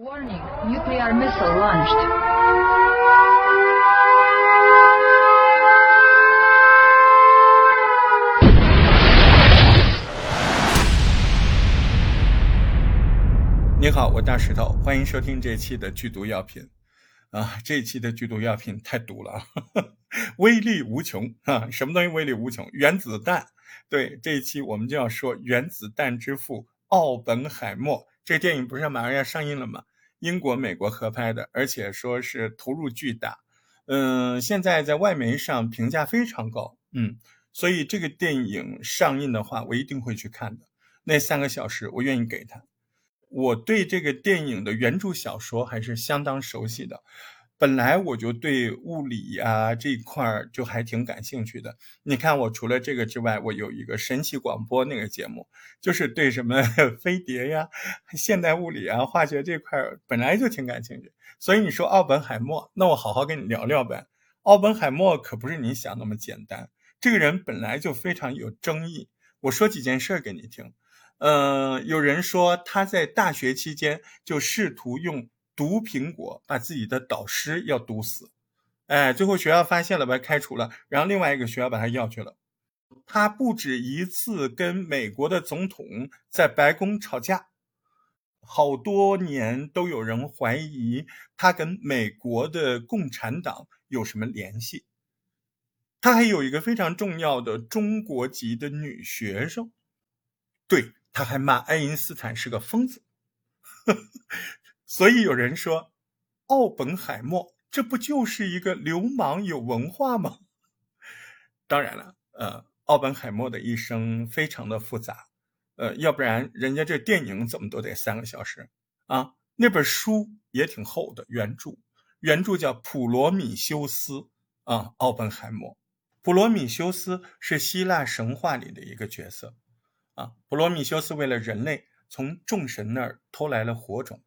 Warning, nuclear missile launched. 你好，我大石头，欢迎收听这一期的剧毒药品。啊，这一期的剧毒药品太毒了，威力无穷啊！什么东西威力无穷？原子弹。对，这一期我们就要说原子弹之父奥本海默。这电影不是马上要上映了吗？英国、美国合拍的，而且说是投入巨大。嗯，现在在外媒上评价非常高。嗯，所以这个电影上映的话，我一定会去看的。那三个小时，我愿意给他。我对这个电影的原著小说还是相当熟悉的，本来我就对物理呀这一块儿就还挺感兴趣的。你看，我除了这个之外，我有一个神奇广播那个节目，就是对什么 飞碟呀、现代物理啊、化学这块儿本来就挺感兴趣。所以你说奥本海默，那我好好跟你聊聊呗。奥本海默可不是你想那么简单，这个人本来就非常有争议。我说几件事给你听。呃，有人说他在大学期间就试图用毒苹果把自己的导师要毒死，哎，最后学校发现了，把他开除了，然后另外一个学校把他要去了。他不止一次跟美国的总统在白宫吵架，好多年都有人怀疑他跟美国的共产党有什么联系。他还有一个非常重要的中国籍的女学生，对。他还骂爱因斯坦是个疯子，所以有人说，奥本海默这不就是一个流氓有文化吗？当然了，呃，奥本海默的一生非常的复杂，呃，要不然人家这电影怎么都得三个小时啊？那本书也挺厚的，原著原著叫《普罗米修斯》啊，奥本海默，普罗米修斯是希腊神话里的一个角色。啊，普罗米修斯为了人类从众神那儿偷来了火种，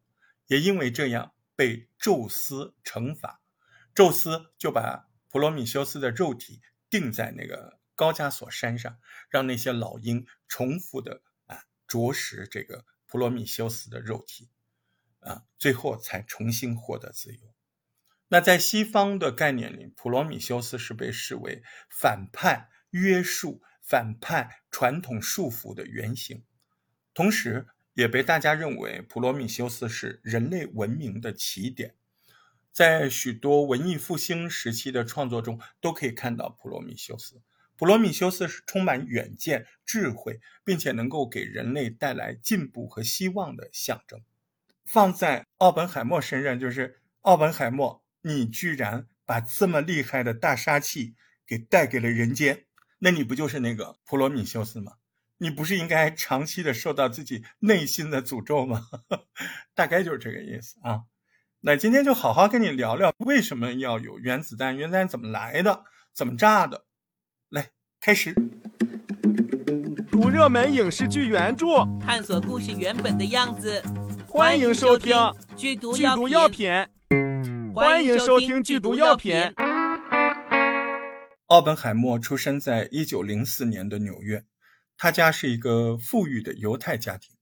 也因为这样被宙斯惩罚。宙斯就把普罗米修斯的肉体钉在那个高加索山上，让那些老鹰重复的啊啄食这个普罗米修斯的肉体，啊，最后才重新获得自由。那在西方的概念里，普罗米修斯是被视为反叛、约束。反叛传统束缚的原型，同时也被大家认为普罗米修斯是人类文明的起点。在许多文艺复兴时期的创作中，都可以看到普罗米修斯。普罗米修斯是充满远见、智慧，并且能够给人类带来进步和希望的象征。放在奥本海默身上，就是奥本海默，你居然把这么厉害的大杀器给带给了人间。那你不就是那个普罗米修斯吗？你不是应该长期的受到自己内心的诅咒吗？大概就是这个意思啊。那今天就好好跟你聊聊，为什么要有原子弹？原子弹怎么来的？怎么炸的？来，开始。读热门影视剧原著，探索故事原本的样子。欢迎收听《剧毒剧毒药品》。欢迎收听《剧毒药品》。奥本海默出生在一九零四年的纽约，他家是一个富裕的犹太家庭。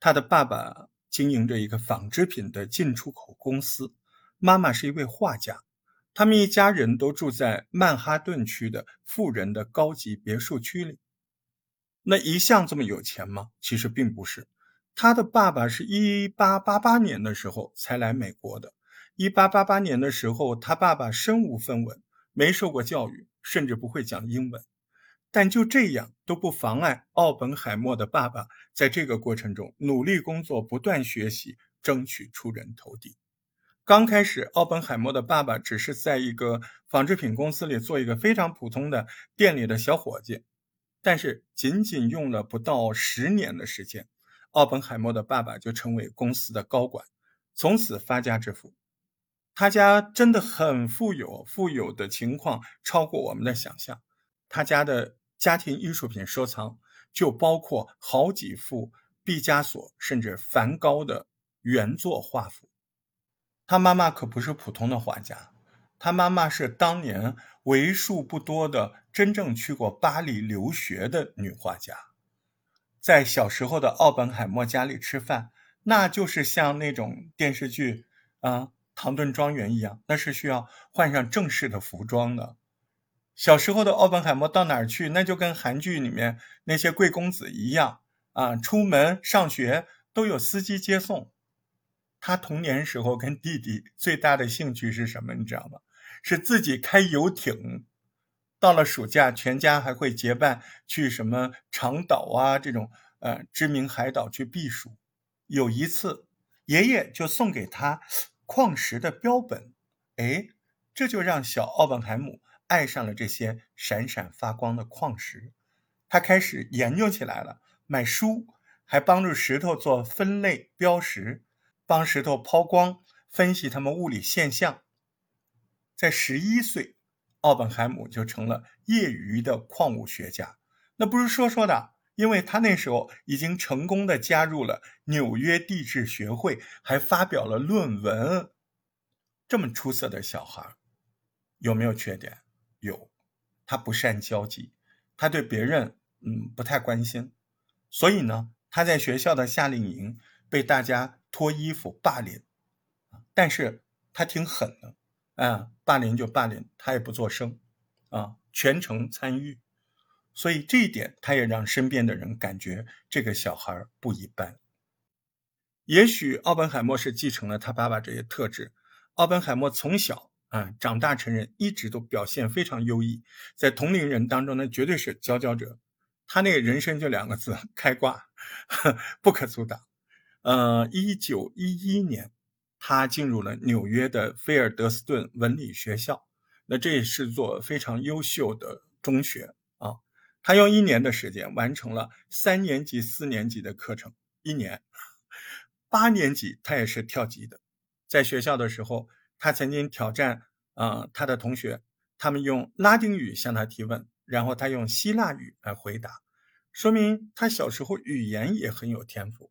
他的爸爸经营着一个纺织品的进出口公司，妈妈是一位画家。他们一家人都住在曼哈顿区的富人的高级别墅区里。那一向这么有钱吗？其实并不是。他的爸爸是一八八八年的时候才来美国的。一八八八年的时候，他爸爸身无分文，没受过教育。甚至不会讲英文，但就这样都不妨碍奥本海默的爸爸在这个过程中努力工作，不断学习，争取出人头地。刚开始，奥本海默的爸爸只是在一个纺织品公司里做一个非常普通的店里的小伙计，但是仅仅用了不到十年的时间，奥本海默的爸爸就成为公司的高管，从此发家致富。他家真的很富有，富有的情况超过我们的想象。他家的家庭艺术品收藏就包括好几幅毕加索甚至梵高的原作画幅。他妈妈可不是普通的画家，他妈妈是当年为数不多的真正去过巴黎留学的女画家。在小时候的奥本海默家里吃饭，那就是像那种电视剧啊《唐顿庄园》一样，那是需要换上正式的服装的。小时候的奥本海默到哪儿去，那就跟韩剧里面那些贵公子一样啊，出门上学都有司机接送。他童年时候跟弟弟最大的兴趣是什么？你知道吗？是自己开游艇。到了暑假，全家还会结伴去什么长岛啊这种呃知名海岛去避暑。有一次，爷爷就送给他矿石的标本，哎，这就让小奥本海姆爱上了这些闪闪发光的矿石。他开始研究起来了，买书，还帮助石头做分类标识，帮石头抛光，分析它们物理现象。在十一岁。奥本海姆就成了业余的矿物学家，那不是说说的，因为他那时候已经成功的加入了纽约地质学会，还发表了论文。这么出色的小孩，有没有缺点？有，他不善交际，他对别人嗯不太关心，所以呢，他在学校的夏令营被大家脱衣服霸凌，但是他挺狠的。啊，霸凌就霸凌，他也不做声，啊，全程参与，所以这一点他也让身边的人感觉这个小孩不一般。也许奥本海默是继承了他爸爸这些特质。奥本海默从小啊长大成人，一直都表现非常优异，在同龄人当中呢，绝对是佼佼者。他那个人生就两个字：开挂，不可阻挡。呃，一九一一年。他进入了纽约的菲尔德斯顿文理学校，那这也是座非常优秀的中学啊。他用一年的时间完成了三年级、四年级的课程，一年。八年级他也是跳级的。在学校的时候，他曾经挑战啊他的同学，他们用拉丁语向他提问，然后他用希腊语来回答，说明他小时候语言也很有天赋。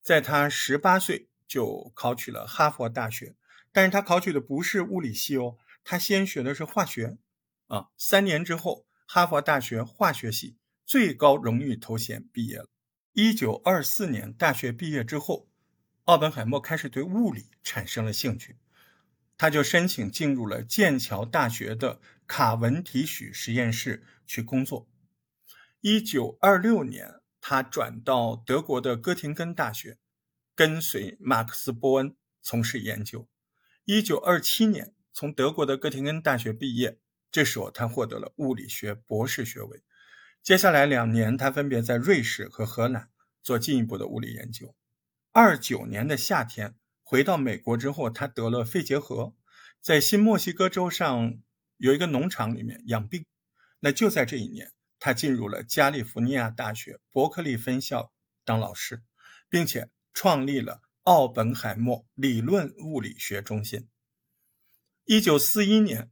在他十八岁。就考取了哈佛大学，但是他考取的不是物理系哦，他先学的是化学，啊，三年之后，哈佛大学化学系最高荣誉头衔毕业了。一九二四年大学毕业之后，奥本海默开始对物理产生了兴趣，他就申请进入了剑桥大学的卡文提许实验室去工作。一九二六年，他转到德国的哥廷根大学。跟随马克思·波恩从事研究。一九二七年从德国的哥廷根大学毕业，这时候他获得了物理学博士学位。接下来两年，他分别在瑞士和荷兰做进一步的物理研究。二九年的夏天回到美国之后，他得了肺结核，在新墨西哥州上有一个农场里面养病。那就在这一年，他进入了加利福尼亚大学伯克利分校当老师，并且。创立了奥本海默理论物理学中心。一九四一年，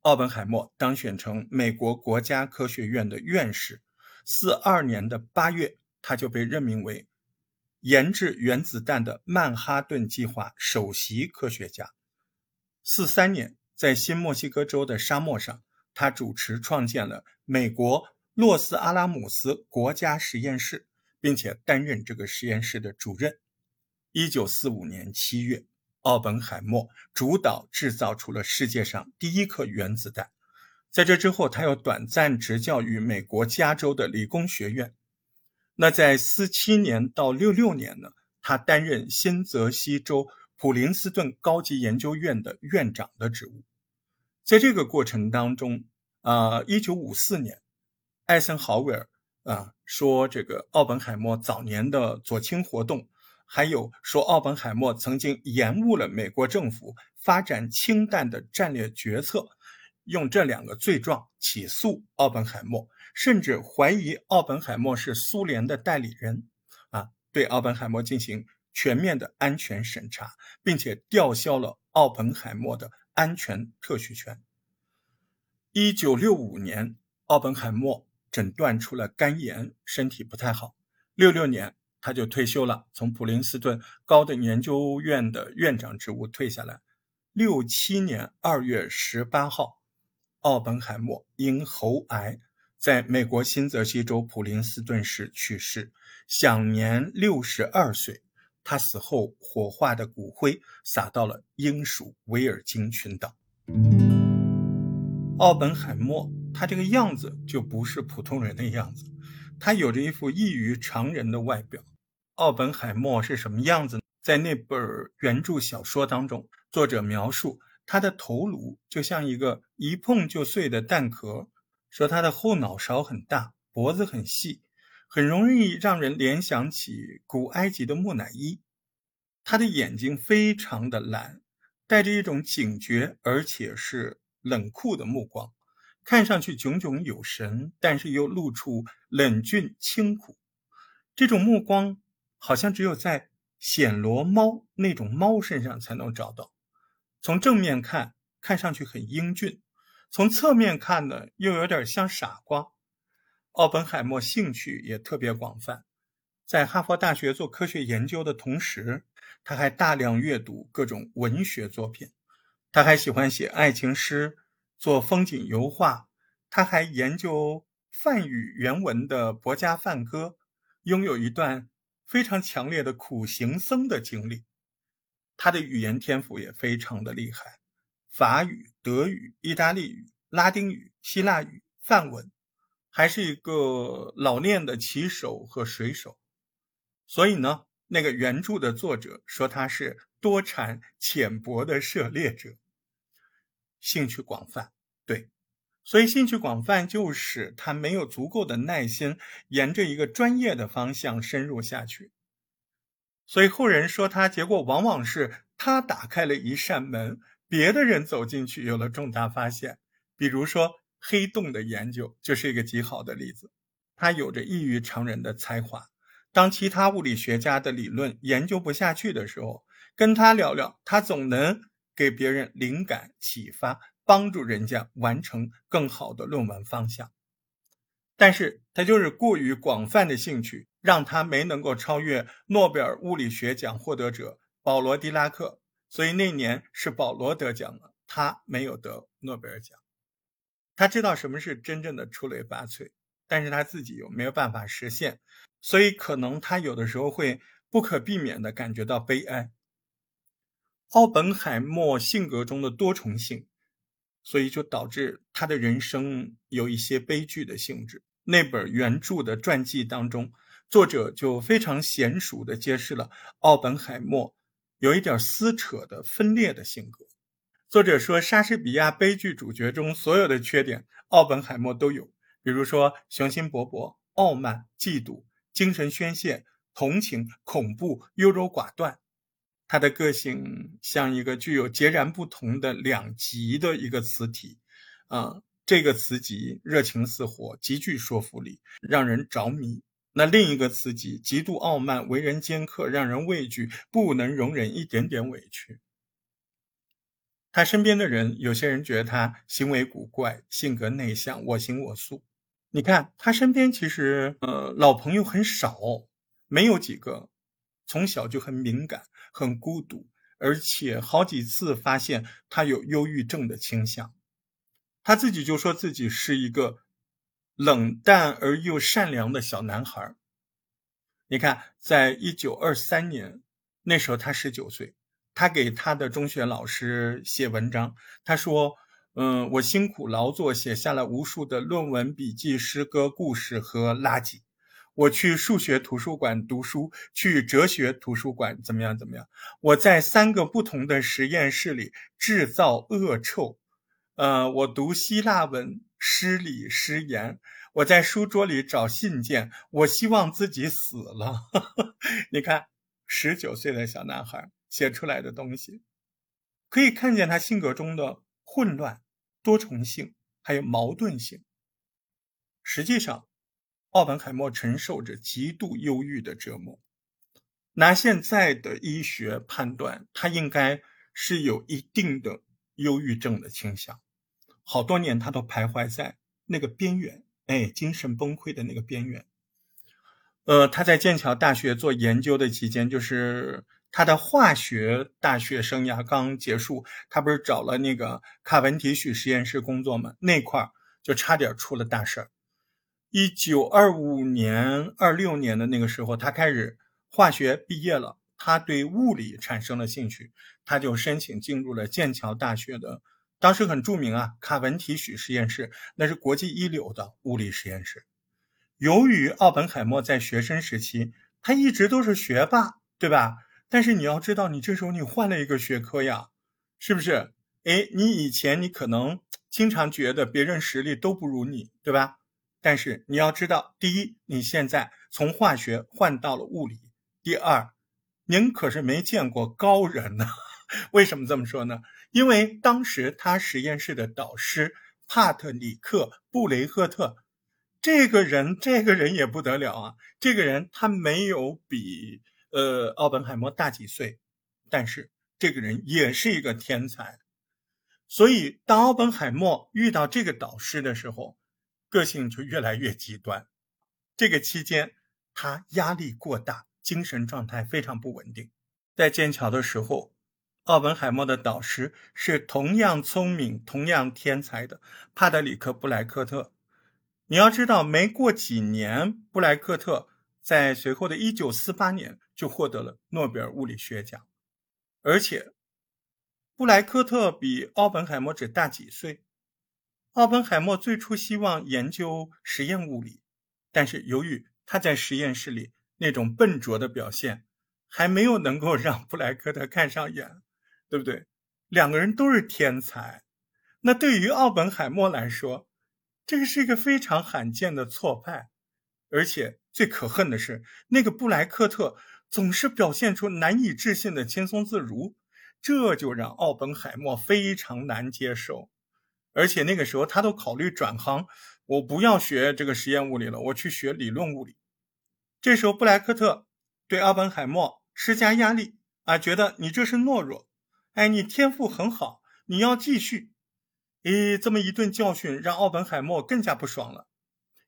奥本海默当选成美国国家科学院的院士。四二年的八月，他就被任命为研制原子弹的曼哈顿计划首席科学家。四三年，在新墨西哥州的沙漠上，他主持创建了美国洛斯阿拉姆斯国家实验室，并且担任这个实验室的主任。一九四五年七月，奥本海默主导制造出了世界上第一颗原子弹。在这之后，他又短暂执教于美国加州的理工学院。那在四七年到六六年呢，他担任新泽西州普林斯顿高级研究院的院长的职务。在这个过程当中，啊，一九五四年，艾森豪威尔啊说，这个奥本海默早年的左倾活动。还有说，奥本海默曾经延误了美国政府发展氢弹的战略决策，用这两个罪状起诉奥本海默，甚至怀疑奥本海默是苏联的代理人，啊，对奥本海默进行全面的安全审查，并且吊销了奥本海默的安全特许权。一九六五年，奥本海默诊断出了肝炎，身体不太好。六六年。他就退休了，从普林斯顿高等研究院的院长职务退下来。六七年二月十八号，奥本海默因喉癌在美国新泽西州普林斯顿市去世，享年六十二岁。他死后火化的骨灰撒到了英属维尔京群岛。奥本海默，他这个样子就不是普通人的样子，他有着一副异于常人的外表。奥本海默是什么样子？在那本原著小说当中，作者描述他的头颅就像一个一碰就碎的蛋壳，说他的后脑勺很大，脖子很细，很容易让人联想起古埃及的木乃伊。他的眼睛非常的蓝，带着一种警觉而且是冷酷的目光，看上去炯炯有神，但是又露出冷峻清苦。这种目光好像只有在。暹罗猫那种猫身上才能找到。从正面看，看上去很英俊；从侧面看呢，又有点像傻瓜。奥本海默兴趣也特别广泛，在哈佛大学做科学研究的同时，他还大量阅读各种文学作品。他还喜欢写爱情诗，做风景油画。他还研究梵语原文的《博家梵歌》，拥有一段。非常强烈的苦行僧的经历，他的语言天赋也非常的厉害，法语、德语、意大利语、拉丁语、希腊语、梵文，还是一个老练的骑手和水手。所以呢，那个原著的作者说他是多产浅薄的涉猎者，兴趣广泛。对。所以，兴趣广泛就是他没有足够的耐心，沿着一个专业的方向深入下去。所以后人说他，结果往往是他打开了一扇门，别的人走进去有了重大发现。比如说黑洞的研究就是一个极好的例子。他有着异于常人的才华，当其他物理学家的理论研究不下去的时候，跟他聊聊，他总能给别人灵感启发。帮助人家完成更好的论文方向，但是他就是过于广泛的兴趣，让他没能够超越诺贝尔物理学奖获得者保罗·狄拉克。所以那年是保罗得奖了，他没有得诺贝尔奖。他知道什么是真正的出类拔萃，但是他自己又没有办法实现，所以可能他有的时候会不可避免的感觉到悲哀。奥本海默性格中的多重性。所以就导致他的人生有一些悲剧的性质。那本原著的传记当中，作者就非常娴熟地揭示了奥本海默有一点撕扯的分裂的性格。作者说，莎士比亚悲剧主角中所有的缺点，奥本海默都有，比如说雄心勃勃、傲慢、嫉妒、精神宣泄、同情、恐怖、优柔寡断。他的个性像一个具有截然不同的两极的一个词体，啊，这个词极热情似火，极具说服力，让人着迷；那另一个自己极度傲慢，为人尖刻，让人畏惧，不能容忍一点点委屈。他身边的人，有些人觉得他行为古怪，性格内向，我行我素。你看他身边其实呃老朋友很少，没有几个。从小就很敏感，很孤独，而且好几次发现他有忧郁症的倾向。他自己就说自己是一个冷淡而又善良的小男孩。你看，在一九二三年，那时候他十九岁，他给他的中学老师写文章，他说：“嗯，我辛苦劳作，写下了无数的论文、笔记、诗歌、故事和垃圾。”我去数学图书馆读书，去哲学图书馆怎么样？怎么样？我在三个不同的实验室里制造恶臭，呃，我读希腊文、失礼、失言，我在书桌里找信件，我希望自己死了。你看，十九岁的小男孩写出来的东西，可以看见他性格中的混乱、多重性，还有矛盾性。实际上。奥本海默承受着极度忧郁的折磨。拿现在的医学判断，他应该是有一定的忧郁症的倾向。好多年，他都徘徊在那个边缘，哎，精神崩溃的那个边缘。呃，他在剑桥大学做研究的期间，就是他的化学大学生涯刚结束，他不是找了那个卡文提许实验室工作吗？那块儿就差点出了大事儿。一九二五年、二六年的那个时候，他开始化学毕业了，他对物理产生了兴趣，他就申请进入了剑桥大学的当时很著名啊卡文提许实验室，那是国际一流的物理实验室。由于奥本海默在学生时期，他一直都是学霸，对吧？但是你要知道，你这时候你换了一个学科呀，是不是？哎，你以前你可能经常觉得别人实力都不如你，对吧？但是你要知道，第一，你现在从化学换到了物理；第二，您可是没见过高人呢。为什么这么说呢？因为当时他实验室的导师帕特里克·布雷赫特这个人，这个人也不得了啊！这个人他没有比呃奥本海默大几岁，但是这个人也是一个天才。所以，当奥本海默遇到这个导师的时候，个性就越来越极端。这个期间，他压力过大，精神状态非常不稳定。在剑桥的时候，奥本海默的导师是同样聪明、同样天才的帕德里克·布莱克特。你要知道，没过几年，布莱克特在随后的1948年就获得了诺贝尔物理学奖，而且。布莱克特比奥本海默只大几岁。奥本海默最初希望研究实验物理，但是由于他在实验室里那种笨拙的表现，还没有能够让布莱克特看上眼，对不对？两个人都是天才，那对于奥本海默来说，这个是一个非常罕见的挫败。而且最可恨的是，那个布莱克特总是表现出难以置信的轻松自如。这就让奥本海默非常难接受，而且那个时候他都考虑转行，我不要学这个实验物理了，我去学理论物理。这时候布莱克特对奥本海默施加压力啊，觉得你这是懦弱，哎，你天赋很好，你要继续。诶，这么一顿教训让奥本海默更加不爽了，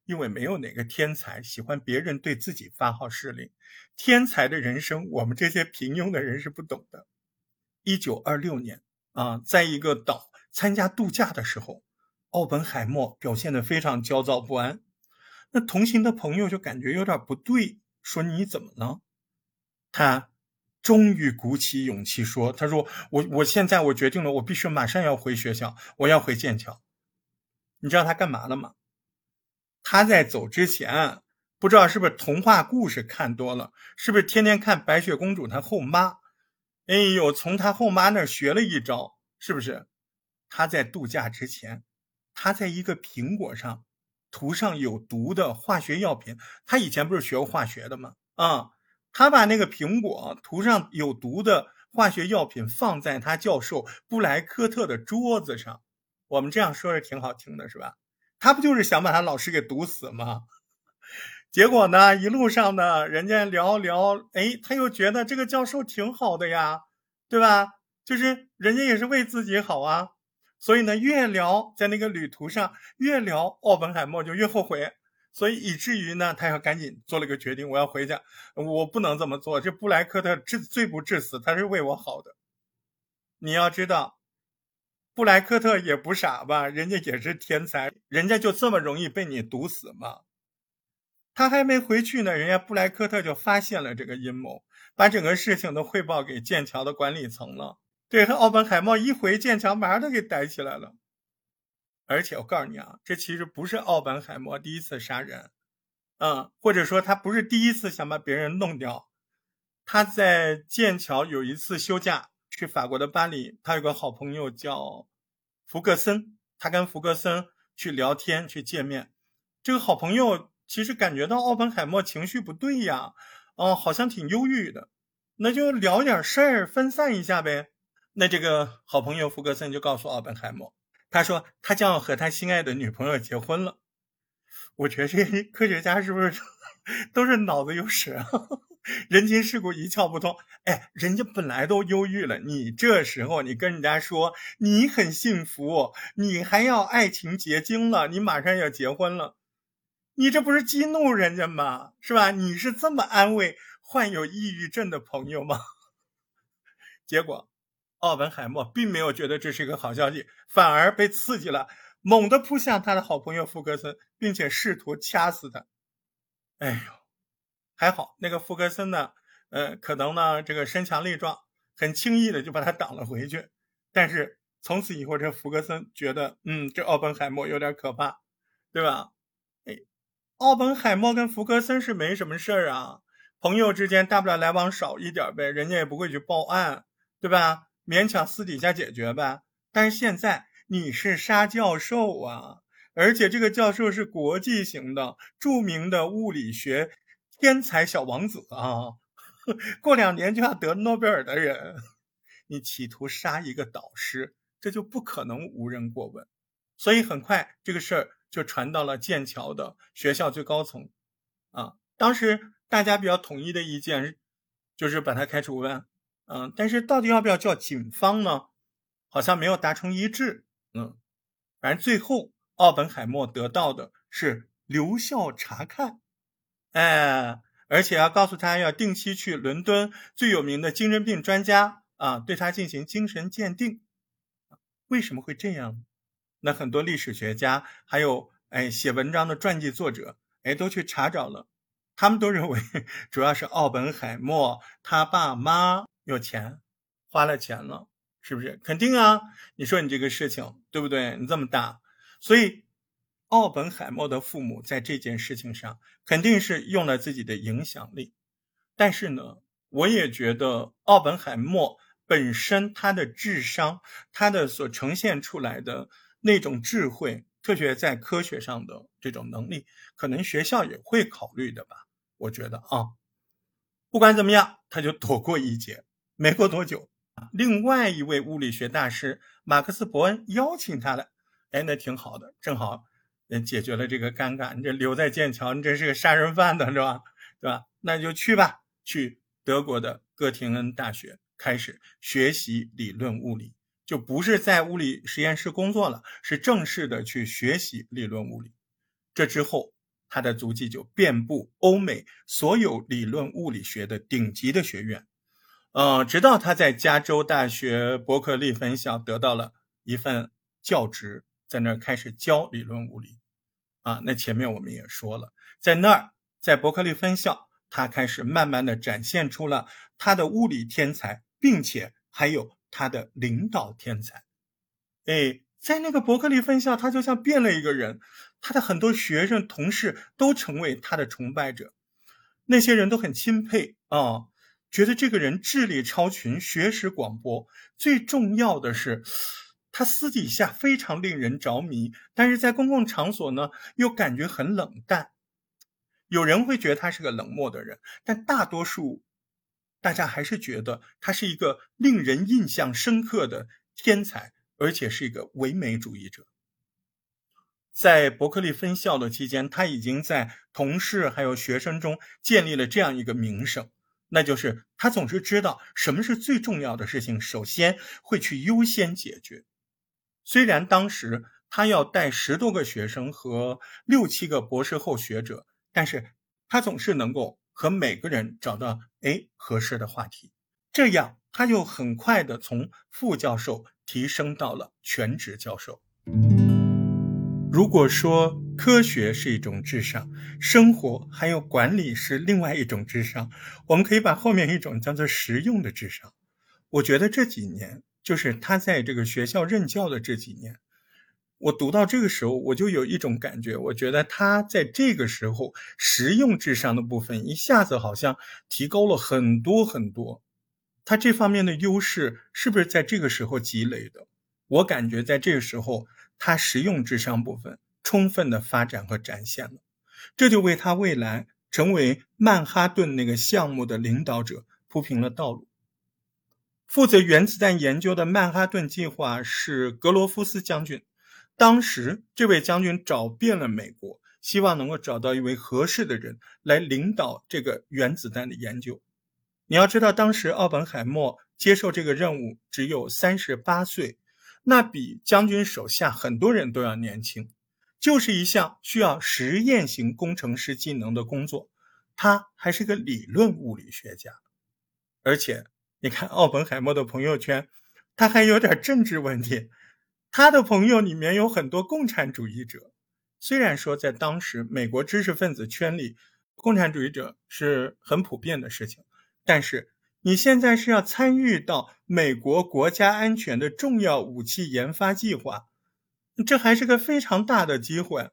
因为没有哪个天才喜欢别人对自己发号施令，天才的人生我们这些平庸的人是不懂的。一九二六年啊，在一个岛参加度假的时候，奥本海默表现得非常焦躁不安。那同行的朋友就感觉有点不对，说你怎么了？他终于鼓起勇气说：“他说我我现在我决定了，我必须马上要回学校，我要回剑桥。你知道他干嘛了吗？他在走之前，不知道是不是童话故事看多了，是不是天天看白雪公主她后妈？”哎呦，从他后妈那儿学了一招，是不是？他在度假之前，他在一个苹果上涂上有毒的化学药品。他以前不是学过化学的吗？啊，他把那个苹果涂上有毒的化学药品，放在他教授布莱克特的桌子上。我们这样说是挺好听的，是吧？他不就是想把他老师给毒死吗？结果呢，一路上呢，人家聊聊，哎，他又觉得这个教授挺好的呀，对吧？就是人家也是为自己好啊，所以呢，越聊在那个旅途上越聊，奥本海默就越后悔，所以以至于呢，他要赶紧做了个决定，我要回家，我不能这么做，这布莱克特至罪不至死，他是为我好的。你要知道，布莱克特也不傻吧？人家也是天才，人家就这么容易被你毒死吗？他还没回去呢，人家布莱克特就发现了这个阴谋，把整个事情都汇报给剑桥的管理层了。对他，奥本海默一回剑桥，马上都给逮起来了。而且我告诉你啊，这其实不是奥本海默第一次杀人，嗯，或者说他不是第一次想把别人弄掉。他在剑桥有一次休假去法国的巴黎，他有个好朋友叫福格森，他跟福格森去聊天去见面，这个好朋友。其实感觉到奥本海默情绪不对呀，哦，好像挺忧郁的，那就聊点事儿分散一下呗。那这个好朋友福格森就告诉奥本海默，他说他将要和他心爱的女朋友结婚了。我觉得这些 科学家是不是 都是脑子有屎啊？人情世故一窍不通。哎，人家本来都忧郁了，你这时候你跟人家说你很幸福，你还要爱情结晶了，你马上要结婚了。你这不是激怒人家吗？是吧？你是这么安慰患有抑郁症的朋友吗？结果，奥本海默并没有觉得这是一个好消息，反而被刺激了，猛地扑向他的好朋友福格森，并且试图掐死他。哎呦，还好那个福格森呢，呃，可能呢这个身强力壮，很轻易的就把他挡了回去。但是从此以后，这福格森觉得，嗯，这奥本海默有点可怕，对吧？哎，奥本海默跟福格森是没什么事儿啊，朋友之间大不了来往少一点呗，人家也不会去报案，对吧？勉强私底下解决呗。但是现在你是沙教授啊，而且这个教授是国际型的著名的物理学天才小王子啊，过两年就要得诺贝尔的人。你企图杀一个导师，这就不可能无人过问。所以很快这个事儿就传到了剑桥的学校最高层，啊，当时大家比较统一的意见就是把他开除呗，嗯，但是到底要不要叫警方呢？好像没有达成一致，嗯，反正最后奥本海默得到的是留校察看，哎，而且要告诉他要定期去伦敦最有名的精神病专家。啊，对他进行精神鉴定，为什么会这样？那很多历史学家还有哎写文章的传记作者哎都去查找了，他们都认为 主要是奥本海默他爸妈有钱，花了钱了，是不是？肯定啊！你说你这个事情对不对？你这么大，所以奥本海默的父母在这件事情上肯定是用了自己的影响力，但是呢，我也觉得奥本海默。本身他的智商，他的所呈现出来的那种智慧，特别在科学上的这种能力，可能学校也会考虑的吧？我觉得啊，不管怎么样，他就躲过一劫。没过多久，另外一位物理学大师马克思·伯恩邀请他了。哎，那挺好的，正好嗯解决了这个尴尬。你这留在剑桥，你这是个杀人犯的是吧？对吧？那就去吧，去德国的哥廷恩大学。开始学习理论物理，就不是在物理实验室工作了，是正式的去学习理论物理。这之后，他的足迹就遍布欧美所有理论物理学的顶级的学院，呃，直到他在加州大学伯克利分校得到了一份教职，在那儿开始教理论物理。啊，那前面我们也说了，在那儿，在伯克利分校。他开始慢慢的展现出了他的物理天才，并且还有他的领导天才。哎，在那个伯克利分校，他就像变了一个人。他的很多学生、同事都成为他的崇拜者，那些人都很钦佩啊，觉得这个人智力超群、学识广博。最重要的是，他私底下非常令人着迷，但是在公共场所呢，又感觉很冷淡。有人会觉得他是个冷漠的人，但大多数大家还是觉得他是一个令人印象深刻的天才，而且是一个唯美主义者。在伯克利分校的期间，他已经在同事还有学生中建立了这样一个名声，那就是他总是知道什么是最重要的事情，首先会去优先解决。虽然当时他要带十多个学生和六七个博士后学者。但是他总是能够和每个人找到哎合适的话题，这样他就很快的从副教授提升到了全职教授。如果说科学是一种智商，生活还有管理是另外一种智商，我们可以把后面一种叫做实用的智商。我觉得这几年就是他在这个学校任教的这几年。我读到这个时候，我就有一种感觉，我觉得他在这个时候实用智商的部分一下子好像提高了很多很多。他这方面的优势是不是在这个时候积累的？我感觉在这个时候，他实用智商部分充分的发展和展现了，这就为他未来成为曼哈顿那个项目的领导者铺平了道路。负责原子弹研究的曼哈顿计划是格罗夫斯将军。当时，这位将军找遍了美国，希望能够找到一位合适的人来领导这个原子弹的研究。你要知道，当时奥本海默接受这个任务只有三十八岁，那比将军手下很多人都要年轻。就是一项需要实验型工程师技能的工作，他还是个理论物理学家。而且，你看奥本海默的朋友圈，他还有点政治问题。他的朋友里面有很多共产主义者，虽然说在当时美国知识分子圈里，共产主义者是很普遍的事情，但是你现在是要参与到美国国家安全的重要武器研发计划，这还是个非常大的机会。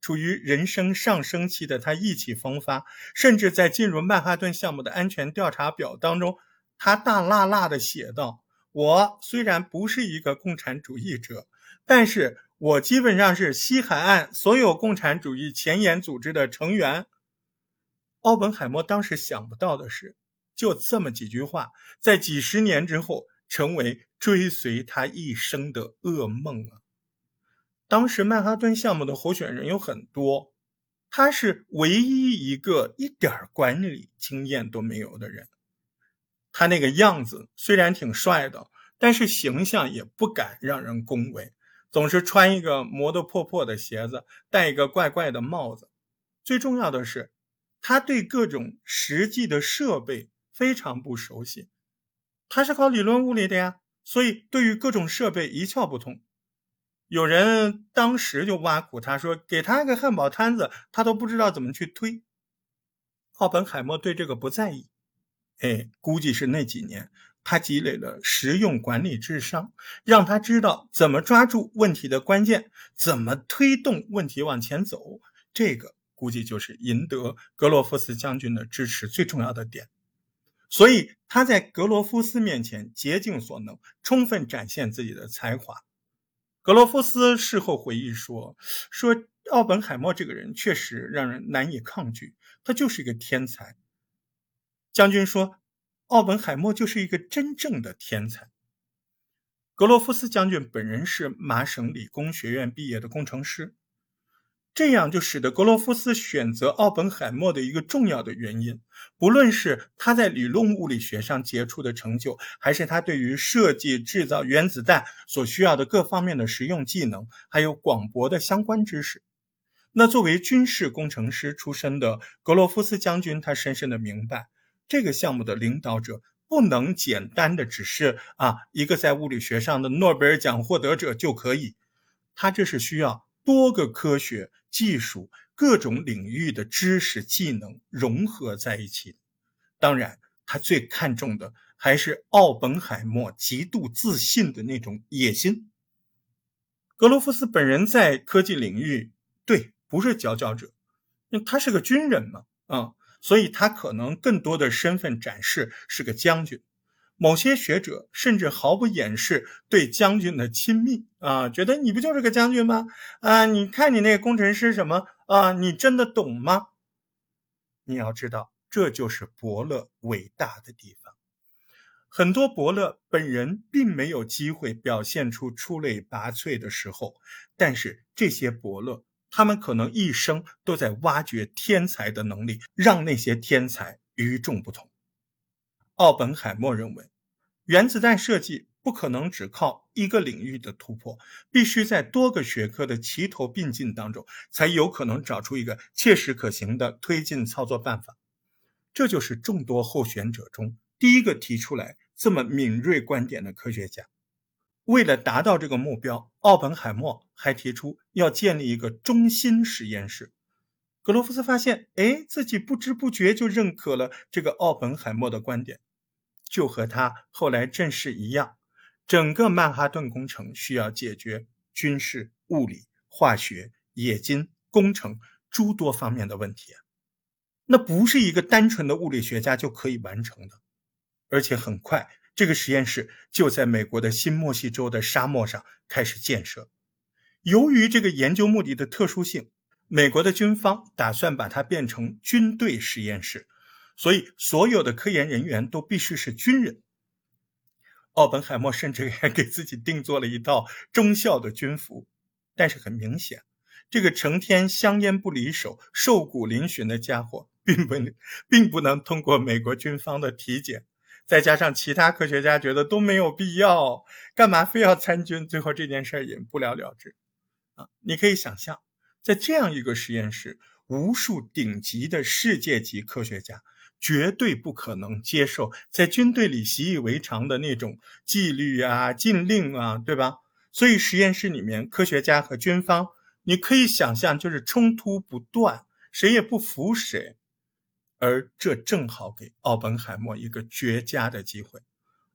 处于人生上升期的他意气风发，甚至在进入曼哈顿项目的安全调查表当中，他大辣辣的写道：“我虽然不是一个共产主义者，但是我基本上是西海岸所有共产主义前沿组织的成员。”奥本海默当时想不到的是，就这么几句话，在几十年之后，成为追随他一生的噩梦啊！当时曼哈顿项目的候选人有很多，他是唯一一个一点管理经验都没有的人。他那个样子虽然挺帅的，但是形象也不敢让人恭维，总是穿一个磨得破破的鞋子，戴一个怪怪的帽子。最重要的是，他对各种实际的设备非常不熟悉。他是搞理论物理的呀，所以对于各种设备一窍不通。有人当时就挖苦他说：“给他个汉堡摊子，他都不知道怎么去推。”奥本海默对这个不在意，哎，估计是那几年他积累了实用管理智商，让他知道怎么抓住问题的关键，怎么推动问题往前走。这个估计就是赢得格罗夫斯将军的支持最重要的点。所以他在格罗夫斯面前竭尽所能，充分展现自己的才华。格罗夫斯事后回忆说：“说奥本海默这个人确实让人难以抗拒，他就是一个天才。”将军说：“奥本海默就是一个真正的天才。”格罗夫斯将军本人是麻省理工学院毕业的工程师。这样就使得格罗夫斯选择奥本海默的一个重要的原因，不论是他在理论物理学上杰出的成就，还是他对于设计制造原子弹所需要的各方面的实用技能，还有广博的相关知识。那作为军事工程师出身的格罗夫斯将军，他深深的明白，这个项目的领导者不能简单的只是啊一个在物理学上的诺贝尔奖获得者就可以，他这是需要多个科学。技术各种领域的知识技能融合在一起，当然，他最看重的还是奥本海默极度自信的那种野心。格罗夫斯本人在科技领域，对，不是佼佼者，他是个军人嘛，啊，所以他可能更多的身份展示是个将军。某些学者甚至毫不掩饰对将军的亲密啊，觉得你不就是个将军吗？啊，你看你那个工程师什么啊，你真的懂吗？你要知道，这就是伯乐伟大的地方。很多伯乐本人并没有机会表现出出类拔萃的时候，但是这些伯乐，他们可能一生都在挖掘天才的能力，让那些天才与众不同。奥本海默认为，原子弹设计不可能只靠一个领域的突破，必须在多个学科的齐头并进当中，才有可能找出一个切实可行的推进操作办法。这就是众多候选者中第一个提出来这么敏锐观点的科学家。为了达到这个目标，奥本海默还提出要建立一个中心实验室。格罗夫斯发现，哎，自己不知不觉就认可了这个奥本海默的观点。就和他后来正式一样，整个曼哈顿工程需要解决军事、物理、化学、冶金、工程诸多方面的问题，那不是一个单纯的物理学家就可以完成的。而且很快，这个实验室就在美国的新墨西州的沙漠上开始建设。由于这个研究目的的特殊性，美国的军方打算把它变成军队实验室。所以，所有的科研人员都必须是军人。奥本海默甚至还给自己定做了一套中校的军服。但是很明显，这个成天香烟不离手、瘦骨嶙峋的家伙，并不能并不能通过美国军方的体检。再加上其他科学家觉得都没有必要，干嘛非要参军？最后这件事也不了了之。啊，你可以想象，在这样一个实验室，无数顶级的世界级科学家。绝对不可能接受在军队里习以为常的那种纪律啊、禁令啊，对吧？所以实验室里面科学家和军方，你可以想象就是冲突不断，谁也不服谁。而这正好给奥本海默一个绝佳的机会。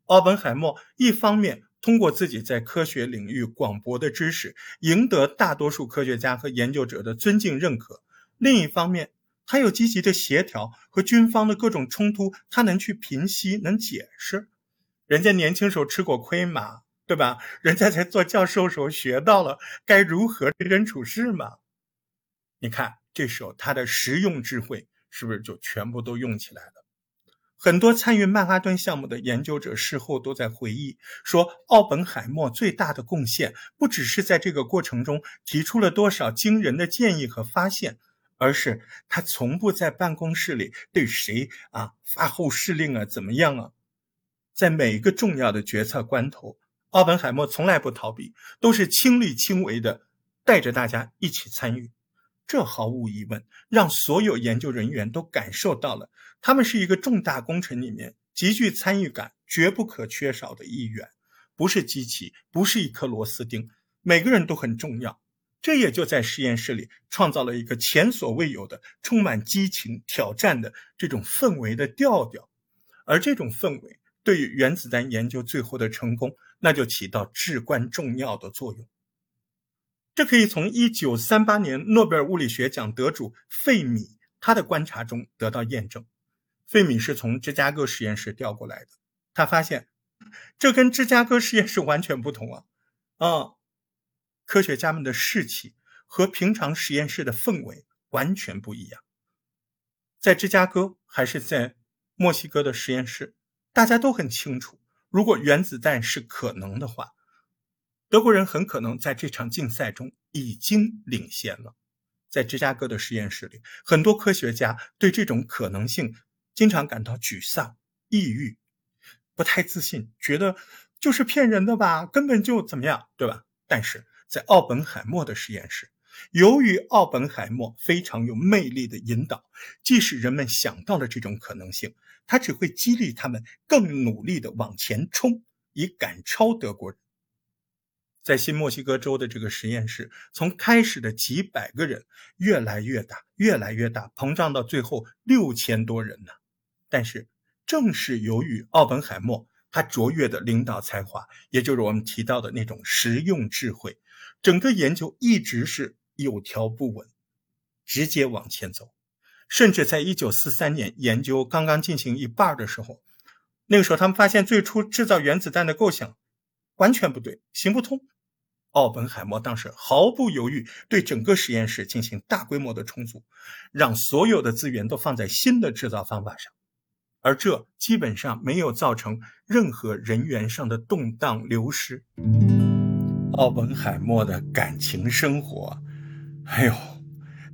奥本海默一方面通过自己在科学领域广博的知识，赢得大多数科学家和研究者的尊敬认可；另一方面，他又积极的协调和军方的各种冲突，他能去平息，能解释。人家年轻时候吃过亏嘛，对吧？人家在做教授时候学到了该如何为人处事嘛。你看，这时候他的实用智慧是不是就全部都用起来了？很多参与曼哈顿项目的研究者事后都在回忆说，奥本海默最大的贡献不只是在这个过程中提出了多少惊人的建议和发现，而是他从不在办公室里对谁啊发号施令啊怎么样啊，在每一个重要的决策关头，奥本海默从来不逃避，都是亲力亲为的带着大家一起参与。这毫无疑问让所有研究人员都感受到了，他们是一个重大工程里面极具参与感、绝不可缺少的一员，不是机器，不是一颗螺丝钉，每个人都很重要。这也就在实验室里创造了一个前所未有的、充满激情、挑战的这种氛围的调调，而这种氛围对于原子弹研究最后的成功，那就起到至关重要的作用。这可以从1938年诺贝尔物理学奖得主费米他的观察中得到验证。费米是从芝加哥实验室调过来的，他发现这跟芝加哥实验室完全不同啊！啊，科学家们的士气和平常实验室的氛围完全不一样。在芝加哥还是在墨西哥的实验室，大家都很清楚，如果原子弹是可能的话。德国人很可能在这场竞赛中已经领先了。在芝加哥的实验室里，很多科学家对这种可能性经常感到沮丧、抑郁，不太自信，觉得就是骗人的吧，根本就怎么样，对吧？但是在奥本海默的实验室，由于奥本海默非常有魅力的引导，即使人们想到了这种可能性，他只会激励他们更努力地往前冲，以赶超德国人。在新墨西哥州的这个实验室，从开始的几百个人越来越大，越来越大，膨胀到最后六千多人呢。但是，正是由于奥本海默他卓越的领导才华，也就是我们提到的那种实用智慧，整个研究一直是有条不紊，直接往前走。甚至在一九四三年研究刚刚进行一半的时候，那个时候他们发现最初制造原子弹的构想完全不对，行不通。奥本海默当时毫不犹豫对整个实验室进行大规模的重组，让所有的资源都放在新的制造方法上，而这基本上没有造成任何人员上的动荡流失。奥本海默的感情生活，哎呦，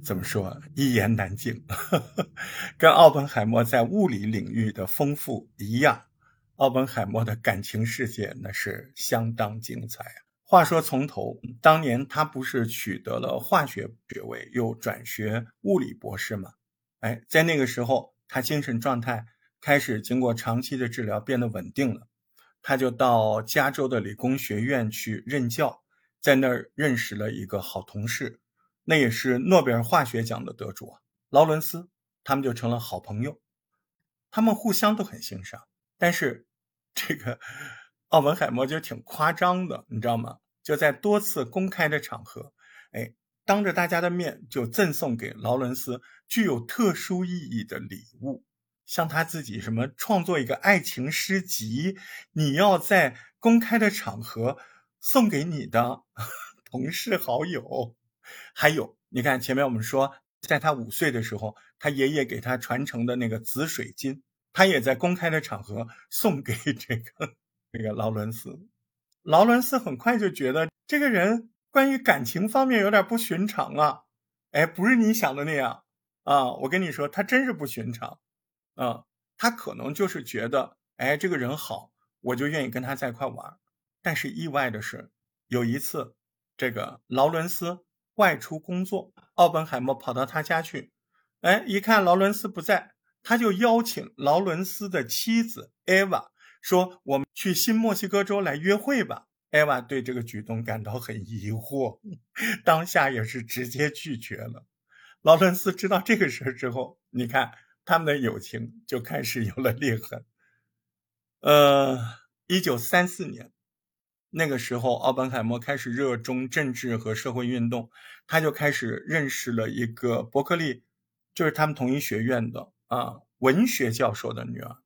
怎么说一言难尽。跟奥本海默在物理领域的丰富一样，奥本海默的感情世界那是相当精彩。话说从头，当年他不是取得了化学学位，又转学物理博士吗？哎，在那个时候，他精神状态开始经过长期的治疗变得稳定了，他就到加州的理工学院去任教，在那儿认识了一个好同事，那也是诺贝尔化学奖的得主劳伦斯，他们就成了好朋友，他们互相都很欣赏，但是这个。奥本海默就挺夸张的，你知道吗？就在多次公开的场合，哎，当着大家的面就赠送给劳伦斯具有特殊意义的礼物，像他自己什么创作一个爱情诗集，你要在公开的场合送给你的 同事好友。还有，你看前面我们说，在他五岁的时候，他爷爷给他传承的那个紫水晶，他也在公开的场合送给这个。这个劳伦斯，劳伦斯很快就觉得这个人关于感情方面有点不寻常啊，哎，不是你想的那样啊！我跟你说，他真是不寻常，啊，他可能就是觉得，哎，这个人好，我就愿意跟他在一块玩。但是意外的是，有一次，这个劳伦斯外出工作，奥本海默跑到他家去，哎，一看劳伦斯不在，他就邀请劳伦斯的妻子艾娃。说我们去新墨西哥州来约会吧。艾娃对这个举动感到很疑惑，当下也是直接拒绝了。劳伦斯知道这个事儿之后，你看他们的友情就开始有了裂痕。呃，一九三四年，那个时候，奥本海默开始热衷政治和社会运动，他就开始认识了一个伯克利，就是他们同一学院的啊文学教授的女儿，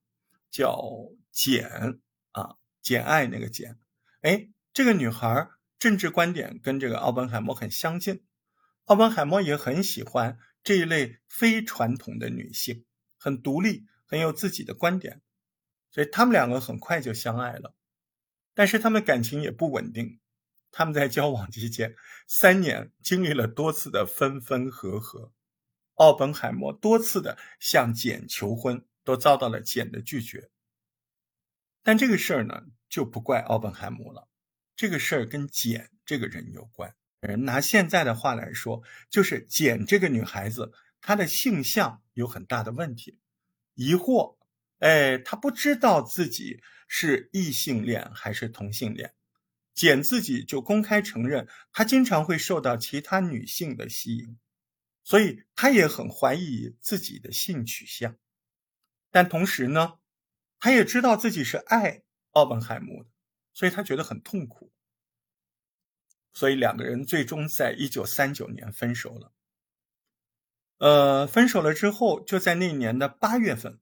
叫简啊简爱那个简。哎，这个女孩政治观点跟这个奥本海默很相近，奥本海默也很喜欢这一类非传统的女性，很独立，很有自己的观点。所以他们两个很快就相爱了，但是他们感情也不稳定。他们在交往期间三年，经历了多次的分分合合。奥本海默多次的向简求婚，都遭到了简的拒绝。但这个事儿呢，就不怪奥本海默了，这个事儿跟简这个人有关。拿现在的话来说，就是简这个女孩子，他的性向有很大的问题，疑惑。哎，他不知道自己是异性恋还是同性恋，简自己就公开承认，他经常会受到其他女性的吸引，所以他也很怀疑自己的性取向。但同时呢，他也知道自己是爱奥本海默的，所以他觉得很痛苦。所以两个人最终在一九三九年分手了。呃，分手了之后，就在那年的八月份。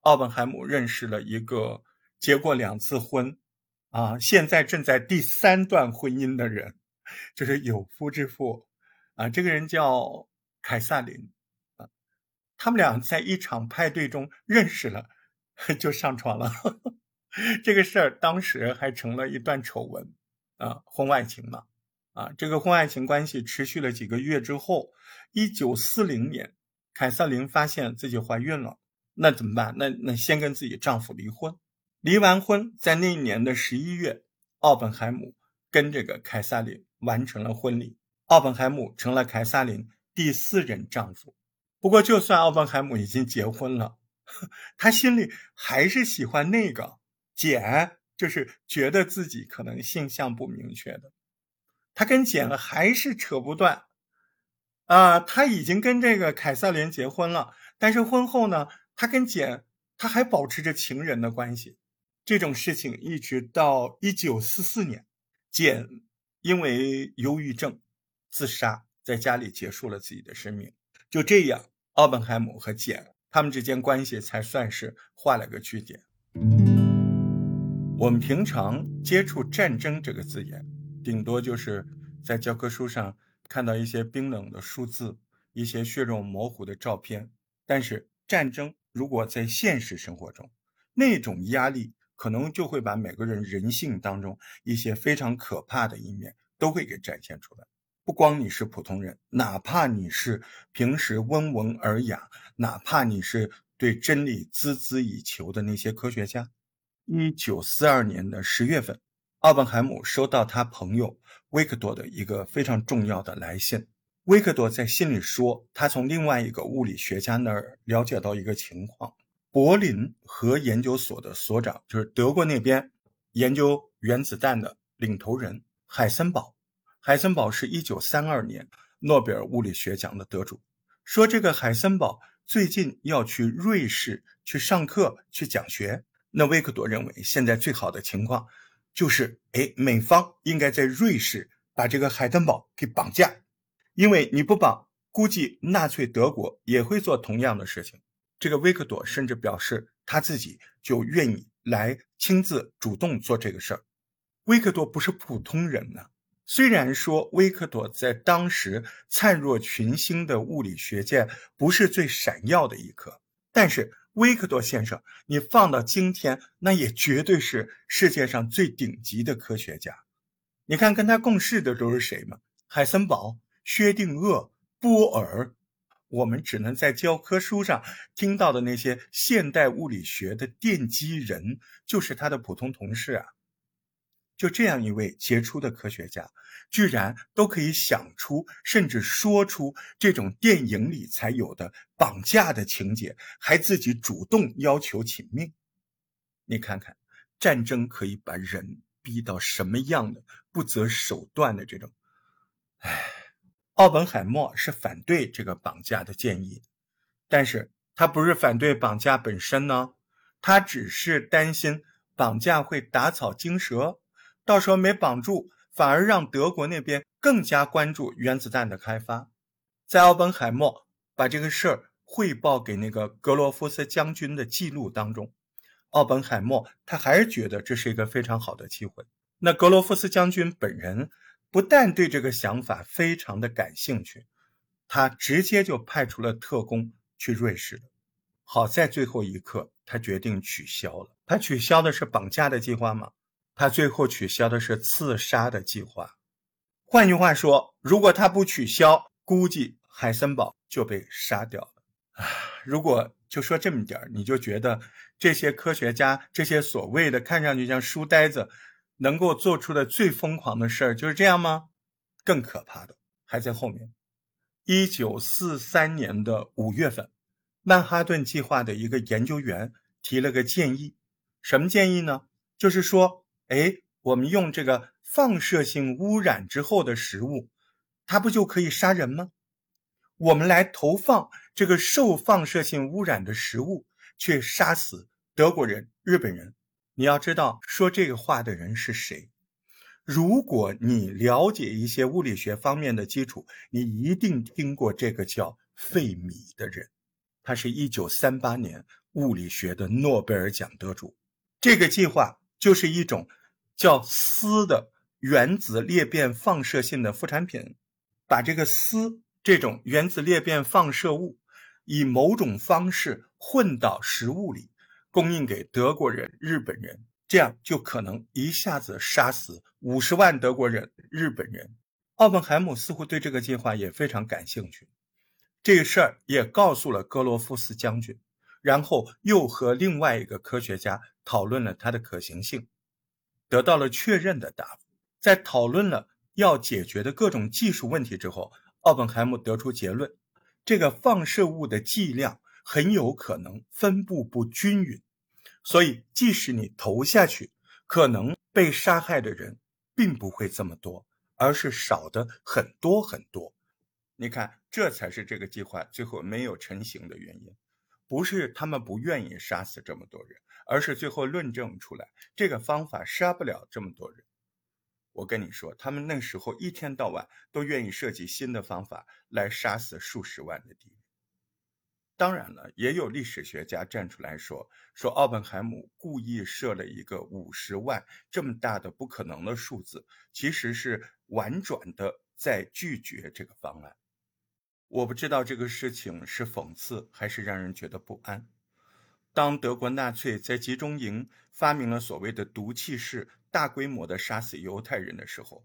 奥本海姆认识了一个结过两次婚，啊，现在正在第三段婚姻的人，就是有夫之妇，啊，这个人叫凯撒琳，啊，他们俩在一场派对中认识了，就上床了，这个事儿当时还成了一段丑闻，啊，婚外情嘛，啊，这个婚外情关系持续了几个月之后，一九四零年，凯瑟琳发现自己怀孕了。那怎么办？那那先跟自己丈夫离婚，离完婚，在那一年的十一月，奥本海姆跟这个凯瑟琳完成了婚礼，奥本海姆成了凯瑟琳第四任丈夫。不过，就算奥本海姆已经结婚了，他心里还是喜欢那个简，就是觉得自己可能性向不明确的，他跟简还是扯不断。啊，他已经跟这个凯瑟琳结婚了，但是婚后呢？他跟简，他还保持着情人的关系。这种事情一直到一九四四年，简因为忧郁症自杀，在家里结束了自己的生命。就这样，奥本海姆和简他们之间关系才算是画了个句点。我们平常接触“战争”这个字眼，顶多就是在教科书上看到一些冰冷的数字，一些血肉模糊的照片，但是战争。如果在现实生活中，那种压力可能就会把每个人人性当中一些非常可怕的一面都会给展现出来。不光你是普通人，哪怕你是平时温文尔雅，哪怕你是对真理孜孜以求的那些科学家。一九四二年的十月份，奥本海姆收到他朋友维克多的一个非常重要的来信。维克多在信里说，他从另外一个物理学家那儿了解到一个情况：柏林核研究所的所长，就是德国那边研究原子弹的领头人海森堡。海森堡是一九三二年诺贝尔物理学奖的得主。说这个海森堡最近要去瑞士去上课去讲学。那维克多认为，现在最好的情况就是，哎，美方应该在瑞士把这个海登堡给绑架。因为你不绑，估计纳粹德国也会做同样的事情。这个维克多甚至表示他自己就愿意来亲自主动做这个事儿。维克多不是普通人呐。虽然说维克多在当时灿若群星的物理学界不是最闪耀的一颗，但是维克多先生，你放到今天，那也绝对是世界上最顶级的科学家。你看，跟他共事的都是谁吗？海森堡。薛定谔、波尔，我们只能在教科书上听到的那些现代物理学的奠基人，就是他的普通同事啊。就这样一位杰出的科学家，居然都可以想出甚至说出这种电影里才有的绑架的情节，还自己主动要求请命。你看看，战争可以把人逼到什么样的不择手段的这种，唉。奥本海默是反对这个绑架的建议，但是他不是反对绑架本身呢，他只是担心绑架会打草惊蛇，到时候没绑住，反而让德国那边更加关注原子弹的开发。在奥本海默把这个事儿汇报给那个格罗夫斯将军的记录当中，奥本海默他还是觉得这是一个非常好的机会。那格罗夫斯将军本人不但对这个想法非常的感兴趣，他直接就派出了特工去瑞士。好在最后一刻，他决定取消了。他取消的是绑架的计划吗？他最后取消的是刺杀的计划。换句话说，如果他不取消，估计海森堡就被杀掉了。啊，如果就说这么点儿，你就觉得这些科学家、这些所谓的看上去像书呆子，能够做出的最疯狂的事儿就是这样吗？更可怕的还在后面。一九四三年的五月份。曼哈顿计划的一个研究员提了个建议，什么建议呢？就是说，哎，我们用这个放射性污染之后的食物，它不就可以杀人吗？我们来投放这个受放射性污染的食物，却杀死德国人、日本人。你要知道，说这个话的人是谁？如果你了解一些物理学方面的基础，你一定听过这个叫费米的人。他是一九三八年物理学的诺贝尔奖得主。这个计划就是一种叫锶的原子裂变放射性的副产品，把这个锶这种原子裂变放射物以某种方式混到食物里，供应给德国人、日本人，这样就可能一下子杀死五十万德国人、日本人。奥本海姆似乎对这个计划也非常感兴趣。这个事儿也告诉了格罗夫斯将军，然后又和另外一个科学家讨论了它的可行性，得到了确认的答复。在讨论了要解决的各种技术问题之后，奥本海默得出结论：这个放射物的剂量很有可能分布不均匀，所以即使你投下去，可能被杀害的人并不会这么多，而是少的很多很多。你看，这才是这个计划最后没有成型的原因，不是他们不愿意杀死这么多人，而是最后论证出来这个方法杀不了这么多人。我跟你说，他们那时候一天到晚都愿意设计新的方法来杀死数十万的敌人。当然了，也有历史学家站出来说，说奥本海姆故意设了一个五十万这么大的不可能的数字，其实是婉转的在拒绝这个方案。我不知道这个事情是讽刺还是让人觉得不安。当德国纳粹在集中营发明了所谓的毒气室，大规模的杀死犹太人的时候，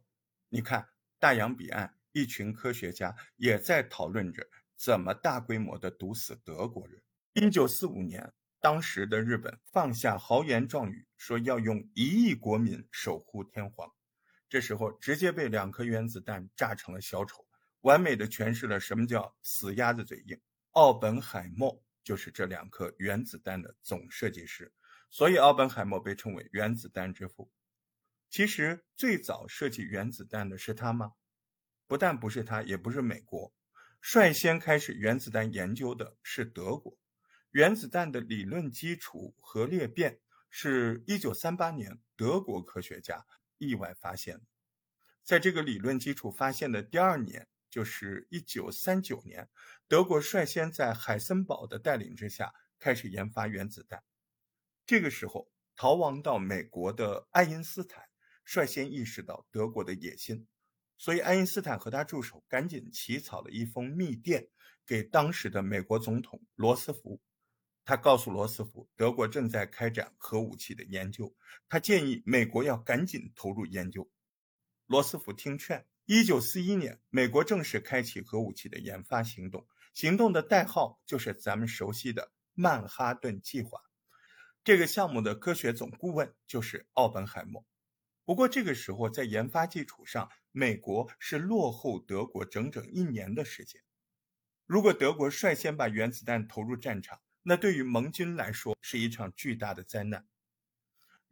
你看大洋彼岸一群科学家也在讨论着怎么大规模的毒死德国人。一九四五年，当时的日本放下豪言壮语，说要用一亿国民守护天皇，这时候直接被两颗原子弹炸成了小丑。完美的诠释了什么叫死鸭子嘴硬。奥本海默就是这两颗原子弹的总设计师，所以奥本海默被称为原子弹之父。其实最早设计原子弹的是他吗？不但不是他，也不是美国，率先开始原子弹研究的是德国。原子弹的理论基础核裂变是一九三八年德国科学家意外发现的，在这个理论基础发现的第二年。就是一九三九年，德国率先在海森堡的带领之下开始研发原子弹。这个时候，逃亡到美国的爱因斯坦率先意识到德国的野心，所以爱因斯坦和他助手赶紧起草了一封密电给当时的美国总统罗斯福。他告诉罗斯福，德国正在开展核武器的研究，他建议美国要赶紧投入研究。罗斯福听劝。一九四一年，美国正式开启核武器的研发行动，行动的代号就是咱们熟悉的曼哈顿计划。这个项目的科学总顾问就是奥本海默。不过这个时候，在研发基础上，美国是落后德国整整一年的时间。如果德国率先把原子弹投入战场，那对于盟军来说是一场巨大的灾难。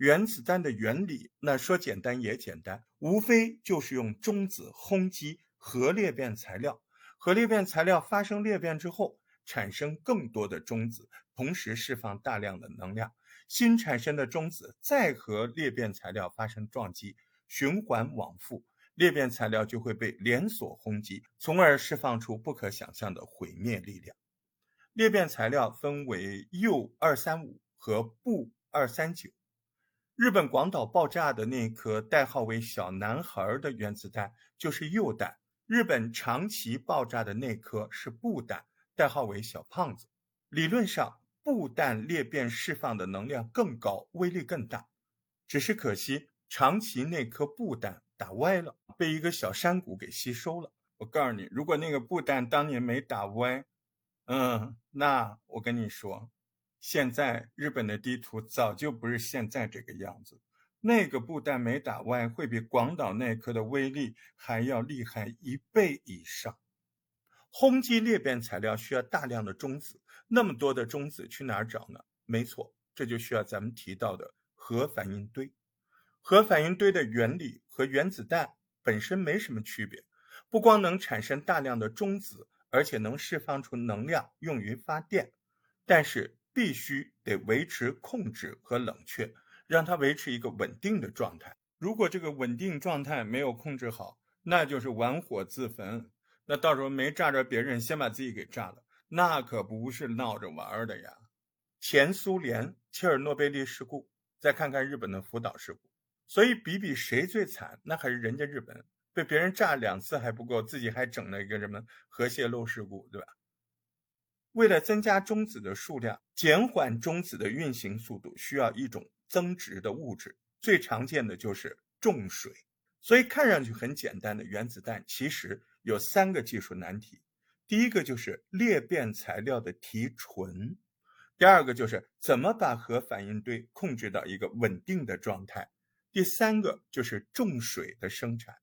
原子弹的原理，那说简单也简单，无非就是用中子轰击核裂变材料，核裂变材料发生裂变之后，产生更多的中子，同时释放大量的能量。新产生的中子再和裂变材料发生撞击，循环往复，裂变材料就会被连锁轰击，从而释放出不可想象的毁灭力量。裂变材料分为铀二三五和钚二三九。日本广岛爆炸的那颗代号为“小男孩”的原子弹就是铀弹；日本长崎爆炸的那颗是钚弹，代号为“小胖子”。理论上，钚弹裂变释放的能量更高，威力更大。只是可惜，长崎那颗钚弹打歪了，被一个小山谷给吸收了。我告诉你，如果那个钚弹当年没打歪，嗯，那我跟你说。现在日本的地图早就不是现在这个样子，那个布弹没打歪，会比广岛那颗的威力还要厉害一倍以上。轰击裂变材料需要大量的中子，那么多的中子去哪儿找呢？没错，这就需要咱们提到的核反应堆。核反应堆的原理和原子弹本身没什么区别，不光能产生大量的中子，而且能释放出能量用于发电，但是。必须得维持控制和冷却，让它维持一个稳定的状态。如果这个稳定状态没有控制好，那就是玩火自焚。那到时候没炸着别人，先把自己给炸了，那可不是闹着玩的呀。前苏联切尔诺贝利事故，再看看日本的福岛事故，所以比比谁最惨，那还是人家日本被别人炸两次还不够，自己还整了一个什么核泄漏事故，对吧？为了增加中子的数量，减缓中子的运行速度，需要一种增值的物质，最常见的就是重水。所以看上去很简单的原子弹，其实有三个技术难题。第一个就是裂变材料的提纯，第二个就是怎么把核反应堆控制到一个稳定的状态，第三个就是重水的生产。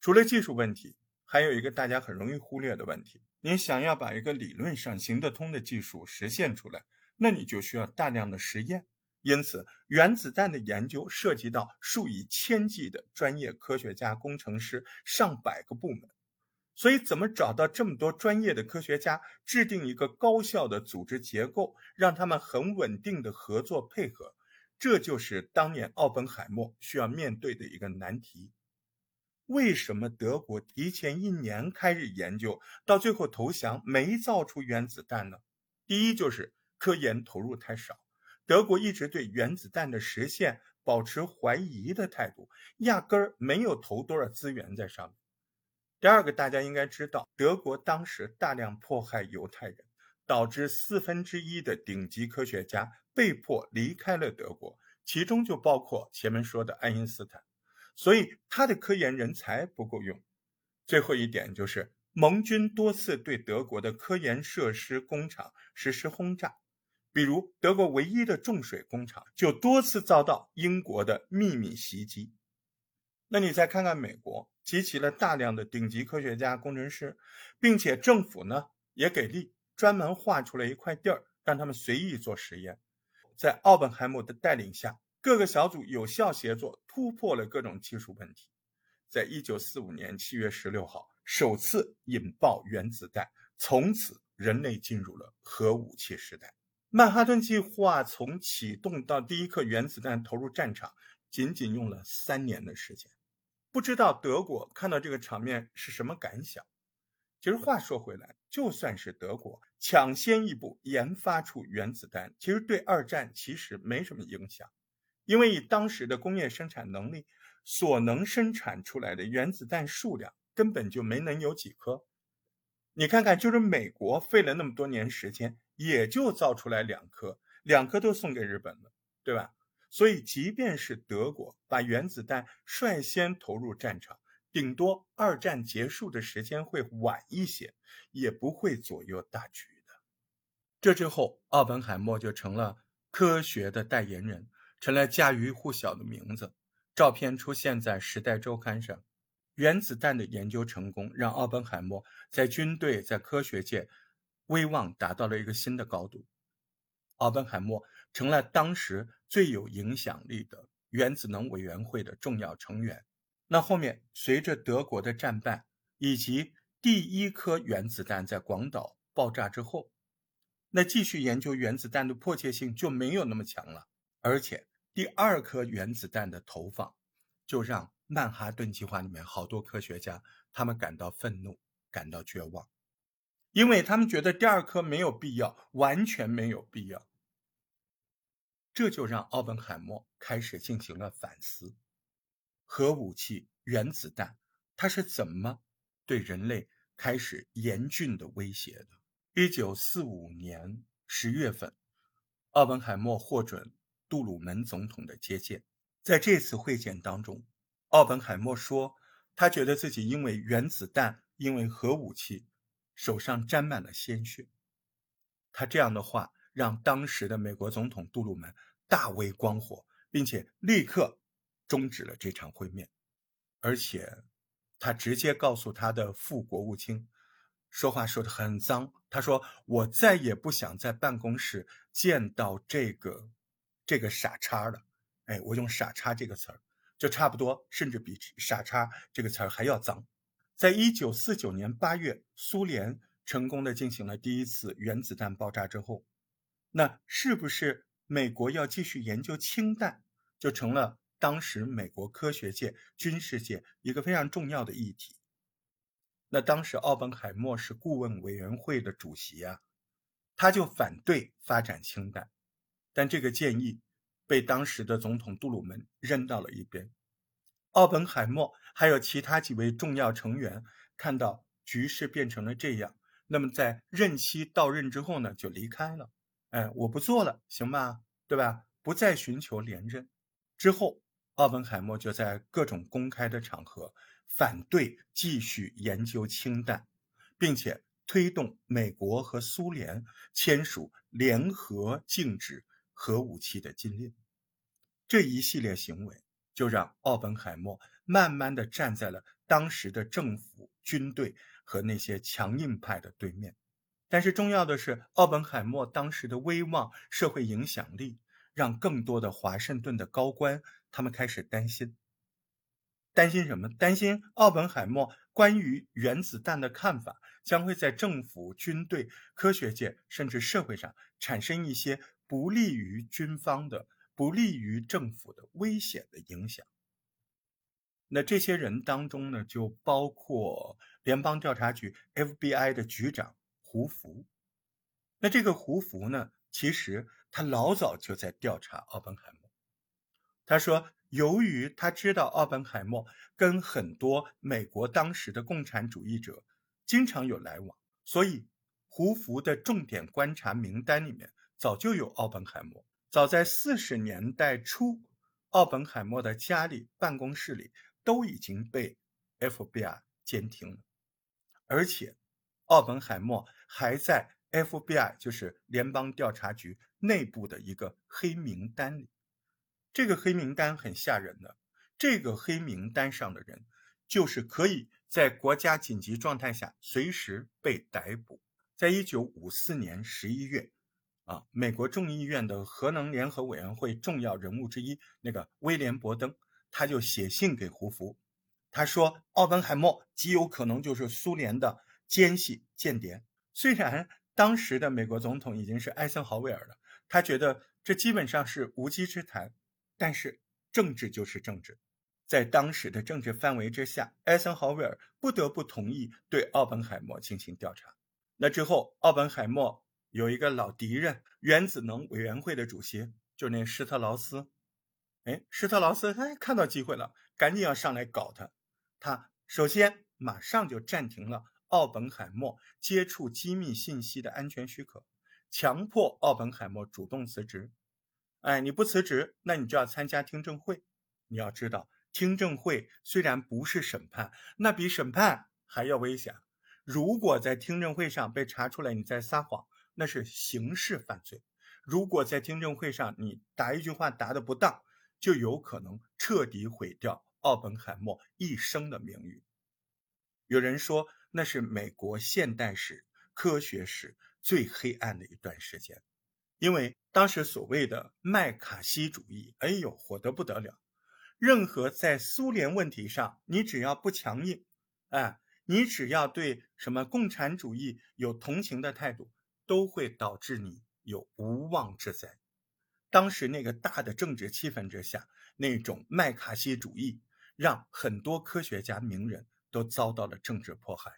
除了技术问题，还有一个大家很容易忽略的问题。你想要把一个理论上行得通的技术实现出来，那你就需要大量的实验。因此，原子弹的研究涉及到数以千计的专业科学家、工程师，上百个部门。所以，怎么找到这么多专业的科学家，制定一个高效的组织结构，让他们很稳定的合作配合，这就是当年奥本海默需要面对的一个难题。为什么德国提前一年开始研究，到最后投降没造出原子弹呢？第一就是科研投入太少，德国一直对原子弹的实现保持怀疑的态度，压根儿没有投多少资源在上面。第二个，大家应该知道，德国当时大量迫害犹太人，导致四分之一的顶级科学家被迫离开了德国，其中就包括前面说的爱因斯坦。所以他的科研人才不够用。最后一点就是，盟军多次对德国的科研设施、工厂实施轰炸，比如德国唯一的重水工厂就多次遭到英国的秘密袭击。那你再看看美国，集齐了大量的顶级科学家、工程师，并且政府呢也给力，专门划出了一块地儿让他们随意做实验。在奥本海默的带领下。各个小组有效协作，突破了各种技术问题。在一九四五年七月十六号，首次引爆原子弹，从此人类进入了核武器时代。曼哈顿计划从启动到第一颗原子弹投入战场，仅仅用了三年的时间。不知道德国看到这个场面是什么感想？其实话说回来，就算是德国抢先一步研发出原子弹，其实对二战其实没什么影响。因为以当时的工业生产能力，所能生产出来的原子弹数量根本就没能有几颗。你看看，就是美国费了那么多年时间，也就造出来两颗，两颗都送给日本了，对吧？所以，即便是德国把原子弹率先投入战场，顶多二战结束的时间会晚一些，也不会左右大局的。这之后，奥本海默就成了科学的代言人。成了家喻户晓的名字。照片出现在《时代周刊》上。原子弹的研究成功，让奥本海默在军队、在科学界威望达到了一个新的高度。奥本海默成了当时最有影响力的原子能委员会的重要成员。那后面，随着德国的战败以及第一颗原子弹在广岛爆炸之后，那继续研究原子弹的迫切性就没有那么强了。而且第二颗原子弹的投放，就让曼哈顿计划里面好多科学家他们感到愤怒，感到绝望，因为他们觉得第二颗没有必要，完全没有必要。这就让奥本海默开始进行了反思：核武器、原子弹，它是怎么对人类开始严峻的威胁的？一九四五年十月份，奥本海默获准。杜鲁门总统的接见，在这次会见当中，奥本海默说，他觉得自己因为原子弹、因为核武器，手上沾满了鲜血。他这样的话让当时的美国总统杜鲁门大为光火，并且立刻终止了这场会面，而且他直接告诉他的副国务卿，说话说的很脏，他说：“我再也不想在办公室见到这个。”这个傻叉的，哎，我用傻叉这个词儿，就差不多，甚至比傻叉这个词儿还要脏。在一九四九年八月，苏联成功的进行了第一次原子弹爆炸之后，那是不是美国要继续研究氢弹，就成了当时美国科学界、军事界一个非常重要的议题。那当时奥本海默是顾问委员会的主席啊，他就反对发展氢弹。但这个建议被当时的总统杜鲁门扔到了一边。奥本海默还有其他几位重要成员看到局势变成了这样，那么在任期到任之后呢，就离开了。哎，我不做了，行吧？对吧？不再寻求连任。之后，奥本海默就在各种公开的场合反对继续研究氢弹，并且推动美国和苏联签署联合禁止。核武器的禁令，这一系列行为就让奥本海默慢慢的站在了当时的政府、军队和那些强硬派的对面。但是重要的是，奥本海默当时的威望、社会影响力，让更多的华盛顿的高官他们开始担心。担心什么？担心奥本海默关于原子弹的看法将会在政府、军队、科学界甚至社会上产生一些。不利于军方的、不利于政府的危险的影响。那这些人当中呢，就包括联邦调查局 FBI 的局长胡福。那这个胡福呢，其实他老早就在调查奥本海默。他说，由于他知道奥本海默跟很多美国当时的共产主义者经常有来往，所以胡福的重点观察名单里面。早就有奥本海默。早在四十年代初，奥本海默的家里、办公室里都已经被 FBI 监听了，而且奥本海默还在 FBI，就是联邦调查局内部的一个黑名单里。这个黑名单很吓人的，这个黑名单上的人，就是可以在国家紧急状态下随时被逮捕。在一九五四年十一月。啊，美国众议院的核能联合委员会重要人物之一，那个威廉·伯登，他就写信给胡佛，他说奥本海默极有可能就是苏联的奸细间谍。虽然当时的美国总统已经是艾森豪威尔了，他觉得这基本上是无稽之谈，但是政治就是政治，在当时的政治范围之下，艾森豪威尔不得不同意对奥本海默进行调查。那之后，奥本海默。有一个老敌人，原子能委员会的主席，就是那施特劳斯。哎，施特劳斯哎看到机会了，赶紧要上来搞他。他首先马上就暂停了奥本海默接触机密信息的安全许可，强迫奥本海默主动辞职。哎，你不辞职，那你就要参加听证会。你要知道，听证会虽然不是审判，那比审判还要危险。如果在听证会上被查出来你在撒谎，那是刑事犯罪。如果在听证会上你答一句话答的不当，就有可能彻底毁掉奥本海默一生的名誉。有人说那是美国现代史、科学史最黑暗的一段时间，因为当时所谓的麦卡锡主义，哎呦，火得不得了。任何在苏联问题上，你只要不强硬，哎，你只要对什么共产主义有同情的态度。都会导致你有无妄之灾。当时那个大的政治气氛之下，那种麦卡锡主义让很多科学家、名人都遭到了政治迫害，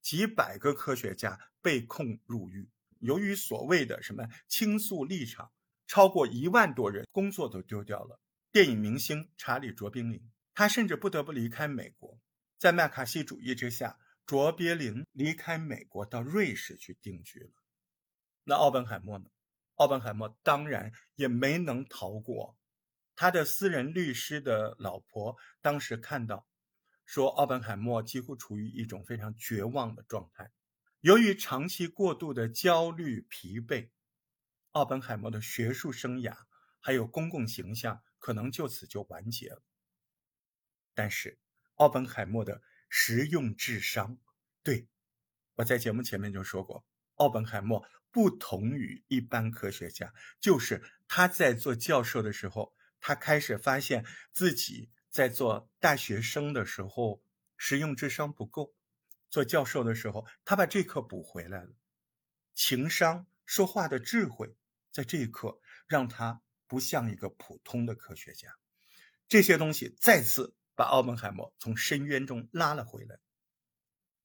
几百个科学家被控入狱。由于所谓的什么倾诉立场，超过一万多人工作都丢掉了。电影明星查理·卓别林，他甚至不得不离开美国。在麦卡锡主义之下，卓别林离开美国到瑞士去定居了。那奥本海默呢？奥本海默当然也没能逃过。他的私人律师的老婆当时看到，说奥本海默几乎处于一种非常绝望的状态。由于长期过度的焦虑、疲惫，奥本海默的学术生涯还有公共形象可能就此就完结了。但是，奥本海默的实用智商，对我在节目前面就说过，奥本海默。不同于一般科学家，就是他在做教授的时候，他开始发现自己在做大学生的时候实用智商不够，做教授的时候他把这课补回来了，情商、说话的智慧，在这一刻让他不像一个普通的科学家，这些东西再次把奥本海默从深渊中拉了回来。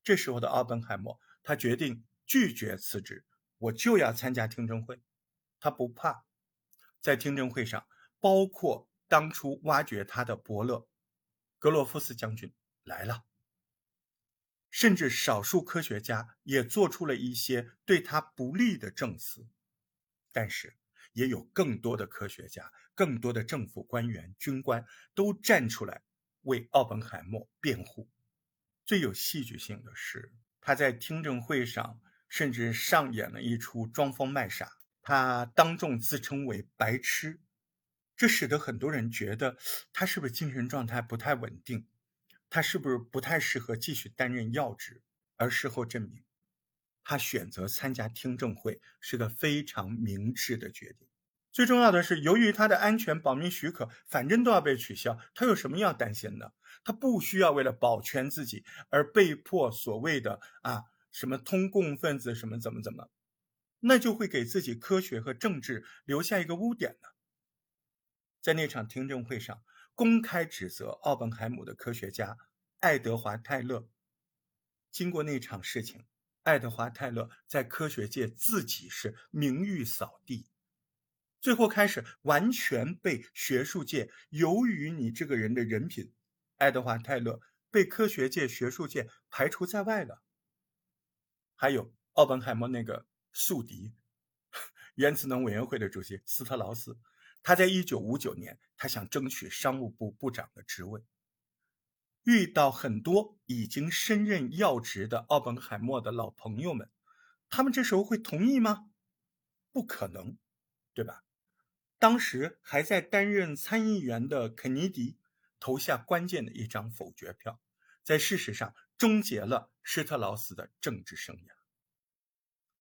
这时候的奥本海默，他决定拒绝辞职。我就要参加听证会，他不怕。在听证会上，包括当初挖掘他的伯乐格洛夫斯将军来了，甚至少数科学家也做出了一些对他不利的证词。但是，也有更多的科学家、更多的政府官员、军官都站出来为奥本海默辩护。最有戏剧性的是，他在听证会上。甚至上演了一出装疯卖傻，他当众自称为白痴，这使得很多人觉得他是不是精神状态不太稳定，他是不是不太适合继续担任要职？而事后证明，他选择参加听证会是个非常明智的决定。最重要的是，由于他的安全保密许可反正都要被取消，他有什么要担心的？他不需要为了保全自己而被迫所谓的啊。什么通共分子什么怎么怎么，那就会给自己科学和政治留下一个污点呢。在那场听证会上，公开指责奥本海姆的科学家爱德华泰勒，经过那场事情，爱德华泰勒在科学界自己是名誉扫地，最后开始完全被学术界由于你这个人的人品，爱德华泰勒被科学界学术界排除在外了。还有奥本海默那个宿敌，原子能委员会的主席斯特劳斯，他在一九五九年，他想争取商务部部长的职位，遇到很多已经升任要职的奥本海默的老朋友们，他们这时候会同意吗？不可能，对吧？当时还在担任参议员的肯尼迪投下关键的一张否决票，在事实上。终结了施特劳斯的政治生涯。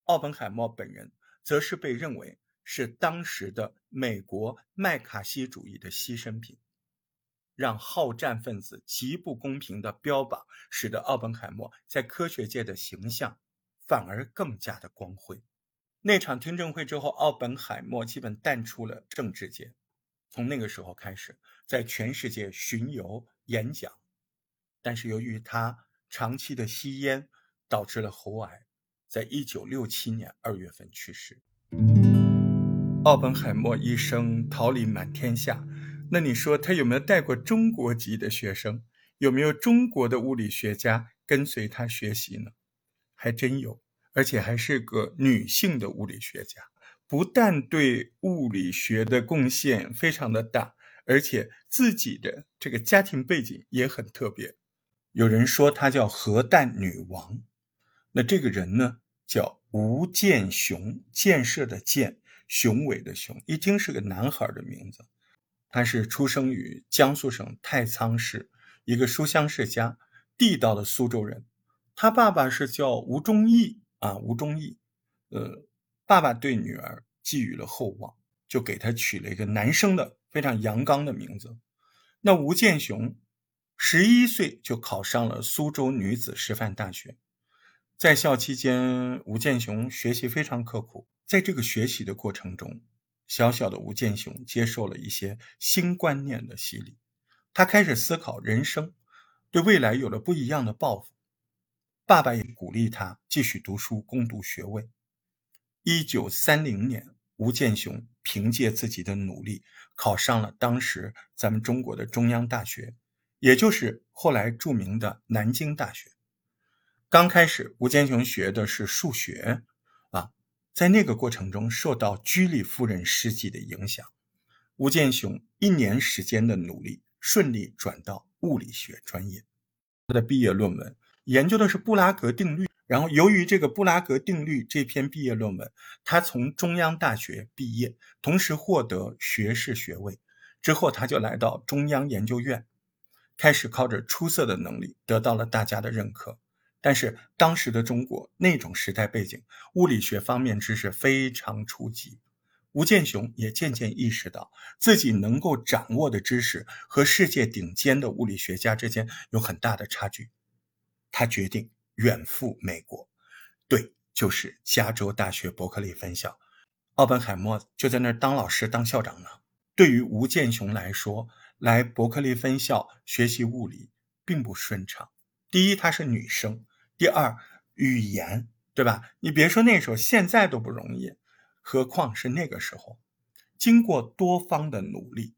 奥本海默本人则是被认为是当时的美国麦卡锡主义的牺牲品，让好战分子极不公平的标榜，使得奥本海默在科学界的形象反而更加的光辉。那场听证会之后，奥本海默基本淡出了政治界，从那个时候开始在全世界巡游演讲，但是由于他。长期的吸烟导致了喉癌，在一九六七年二月份去世。奥本海默一生桃李满天下，那你说他有没有带过中国籍的学生？有没有中国的物理学家跟随他学习呢？还真有，而且还是个女性的物理学家，不但对物理学的贡献非常的大，而且自己的这个家庭背景也很特别。有人说她叫核弹女王，那这个人呢叫吴建雄，建设的建，雄伟的雄，一听是个男孩的名字。他是出生于江苏省太仓市一个书香世家，地道的苏州人。他爸爸是叫吴忠义啊，吴忠义。呃，爸爸对女儿寄予了厚望，就给他取了一个男生的非常阳刚的名字。那吴建雄。十一岁就考上了苏州女子师范大学，在校期间，吴健雄学习非常刻苦。在这个学习的过程中，小小的吴健雄接受了一些新观念的洗礼，他开始思考人生，对未来有了不一样的抱负。爸爸也鼓励他继续读书，攻读学位。一九三零年，吴健雄凭借自己的努力，考上了当时咱们中国的中央大学，也就是后来著名的南京大学。刚开始，吴健雄学的是数学，啊，在那个过程中受到居里夫人事迹的影响，吴健雄一年时间的努力，顺利转到物理学专业。他的毕业论文研究的是布拉格定律，然后由于这个布拉格定律这篇毕业论文，他从中央大学毕业，同时获得学士学位。之后，他就来到中央研究院，开始靠着出色的能力得到了大家的认可。但是当时的中国那种时代背景，物理学方面知识非常初级，吴健雄也渐渐意识到自己能够掌握的知识和世界顶尖的物理学家之间有很大的差距。他决定远赴美国，对，就是加州大学伯克利分校，奥本海默就在那儿当老师当校长呢。对于吴健雄来说，来伯克利分校学习物理并不顺畅。第一，她是女生。第二，语言，对吧？你别说那时候，现在都不容易，何况是那个时候。经过多方的努力，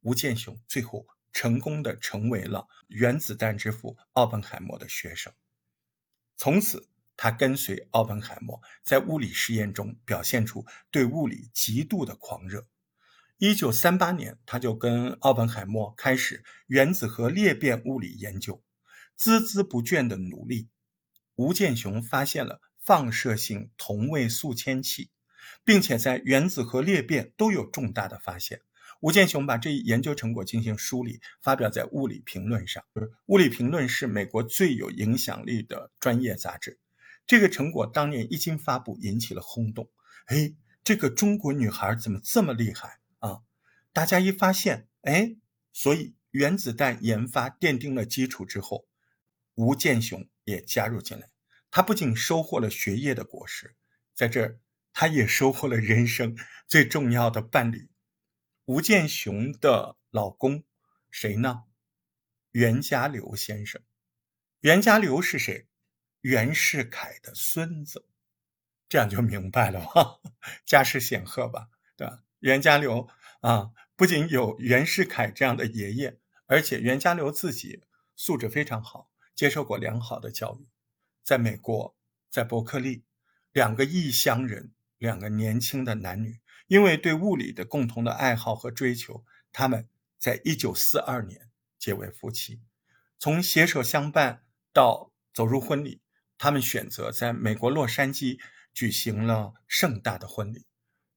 吴健雄最后成功的成为了原子弹之父奥本海默的学生。从此，他跟随奥本海默在物理实验中表现出对物理极度的狂热。一九三八年，他就跟奥本海默开始原子核裂变物理研究，孜孜不倦的努力。吴健雄发现了放射性同位素铅气，并且在原子核裂变都有重大的发现。吴健雄把这一研究成果进行梳理，发表在《物理评论》上。《物理评论》是美国最有影响力的专业杂志。这个成果当年一经发布，引起了轰动。哎，这个中国女孩怎么这么厉害？大家一发现，哎，所以原子弹研发奠定了基础之后，吴健雄。也加入进来，他不仅收获了学业的果实，在这儿，他也收获了人生最重要的伴侣——吴健雄的老公，谁呢？袁家骝先生。袁家骝是谁？袁世凯的孙子。这样就明白了吧，家世显赫吧，对吧？袁家骝啊，不仅有袁世凯这样的爷爷，而且袁家骝自己素质非常好。接受过良好的教育，在美国，在伯克利，两个异乡人，两个年轻的男女，因为对物理的共同的爱好和追求，他们在一九四二年结为夫妻。从携手相伴到走入婚礼，他们选择在美国洛杉矶举行了盛大的婚礼。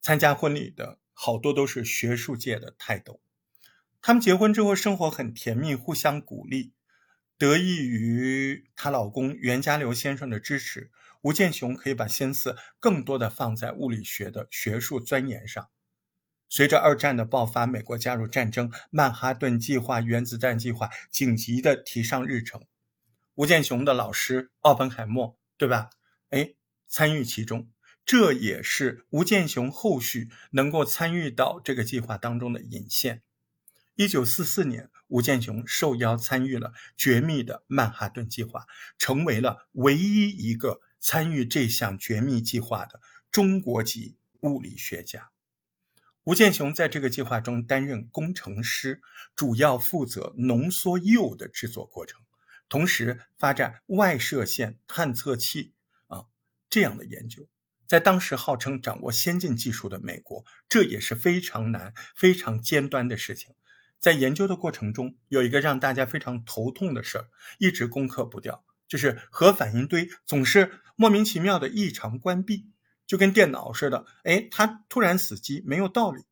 参加婚礼的好多都是学术界的泰斗。他们结婚之后，生活很甜蜜，互相鼓励。得益于她老公袁家骝先生的支持，吴健雄可以把心思更多的放在物理学的学术钻研上。随着二战的爆发，美国加入战争，曼哈顿计划、原子弹计划紧急的提上日程。吴健雄的老师奥本海默，对吧？哎，参与其中，这也是吴健雄后续能够参与到这个计划当中的引线。一九四四年，吴健雄受邀参与了绝密的曼哈顿计划，成为了唯一一个参与这项绝密计划的中国籍物理学家。吴健雄在这个计划中担任工程师，主要负责浓缩铀的制作过程，同时发展外射线探测器啊这样的研究。在当时号称掌握先进技术的美国，这也是非常难、非常尖端的事情。在研究的过程中，有一个让大家非常头痛的事儿，一直攻克不掉，就是核反应堆总是莫名其妙的异常关闭，就跟电脑似的，哎，它突然死机，没有道理。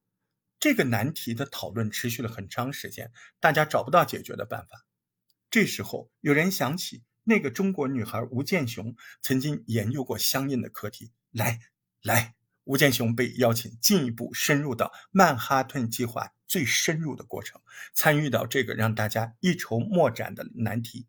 这个难题的讨论持续了很长时间，大家找不到解决的办法。这时候，有人想起那个中国女孩吴健雄曾经研究过相应的课题，来来。吴健雄被邀请进一步深入到曼哈顿计划最深入的过程，参与到这个让大家一筹莫展的难题。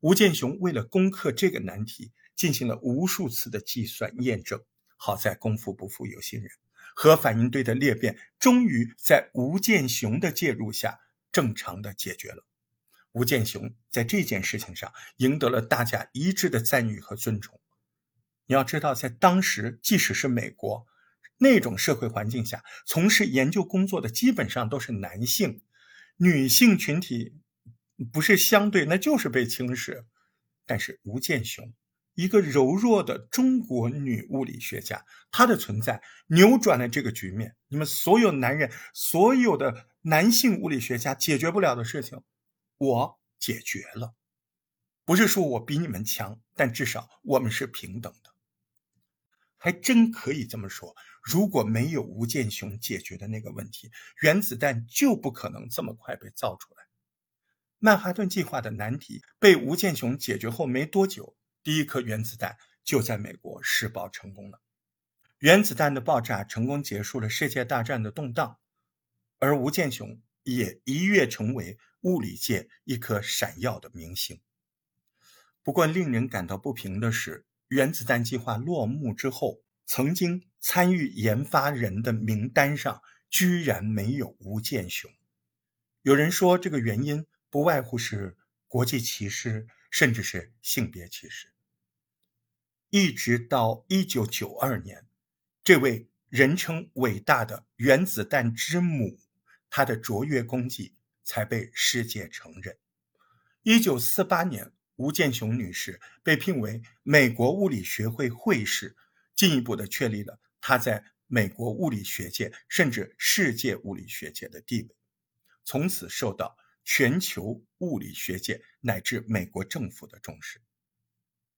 吴健雄为了攻克这个难题，进行了无数次的计算验证。好在功夫不负有心人，核反应堆的裂变终于在吴健雄的介入下正常的解决了。吴健雄在这件事情上赢得了大家一致的赞誉和尊重。你要知道，在当时，即使是美国那种社会环境下，从事研究工作的基本上都是男性，女性群体不是相对，那就是被轻视。但是吴健雄，一个柔弱的中国女物理学家，她的存在扭转了这个局面。你们所有男人，所有的男性物理学家解决不了的事情。我解决了，不是说我比你们强，但至少我们是平等的，还真可以这么说。如果没有吴健雄解决的那个问题，原子弹就不可能这么快被造出来。曼哈顿计划的难题被吴健雄解决后没多久，第一颗原子弹就在美国试爆成功了。原子弹的爆炸成功结束了世界大战的动荡，而吴健雄也一跃成为。物理界一颗闪耀的明星。不过，令人感到不平的是，原子弹计划落幕之后，曾经参与研发人的名单上居然没有吴健雄。有人说，这个原因不外乎是国际歧视，甚至是性别歧视。一直到一九九二年，这位人称伟大的原子弹之母，她的卓越功绩。才被世界承认。一九四八年，吴健雄女士被聘为美国物理学会会士，进一步的确立了她在美国物理学界甚至世界物理学界的地位，从此受到全球物理学界乃至美国政府的重视。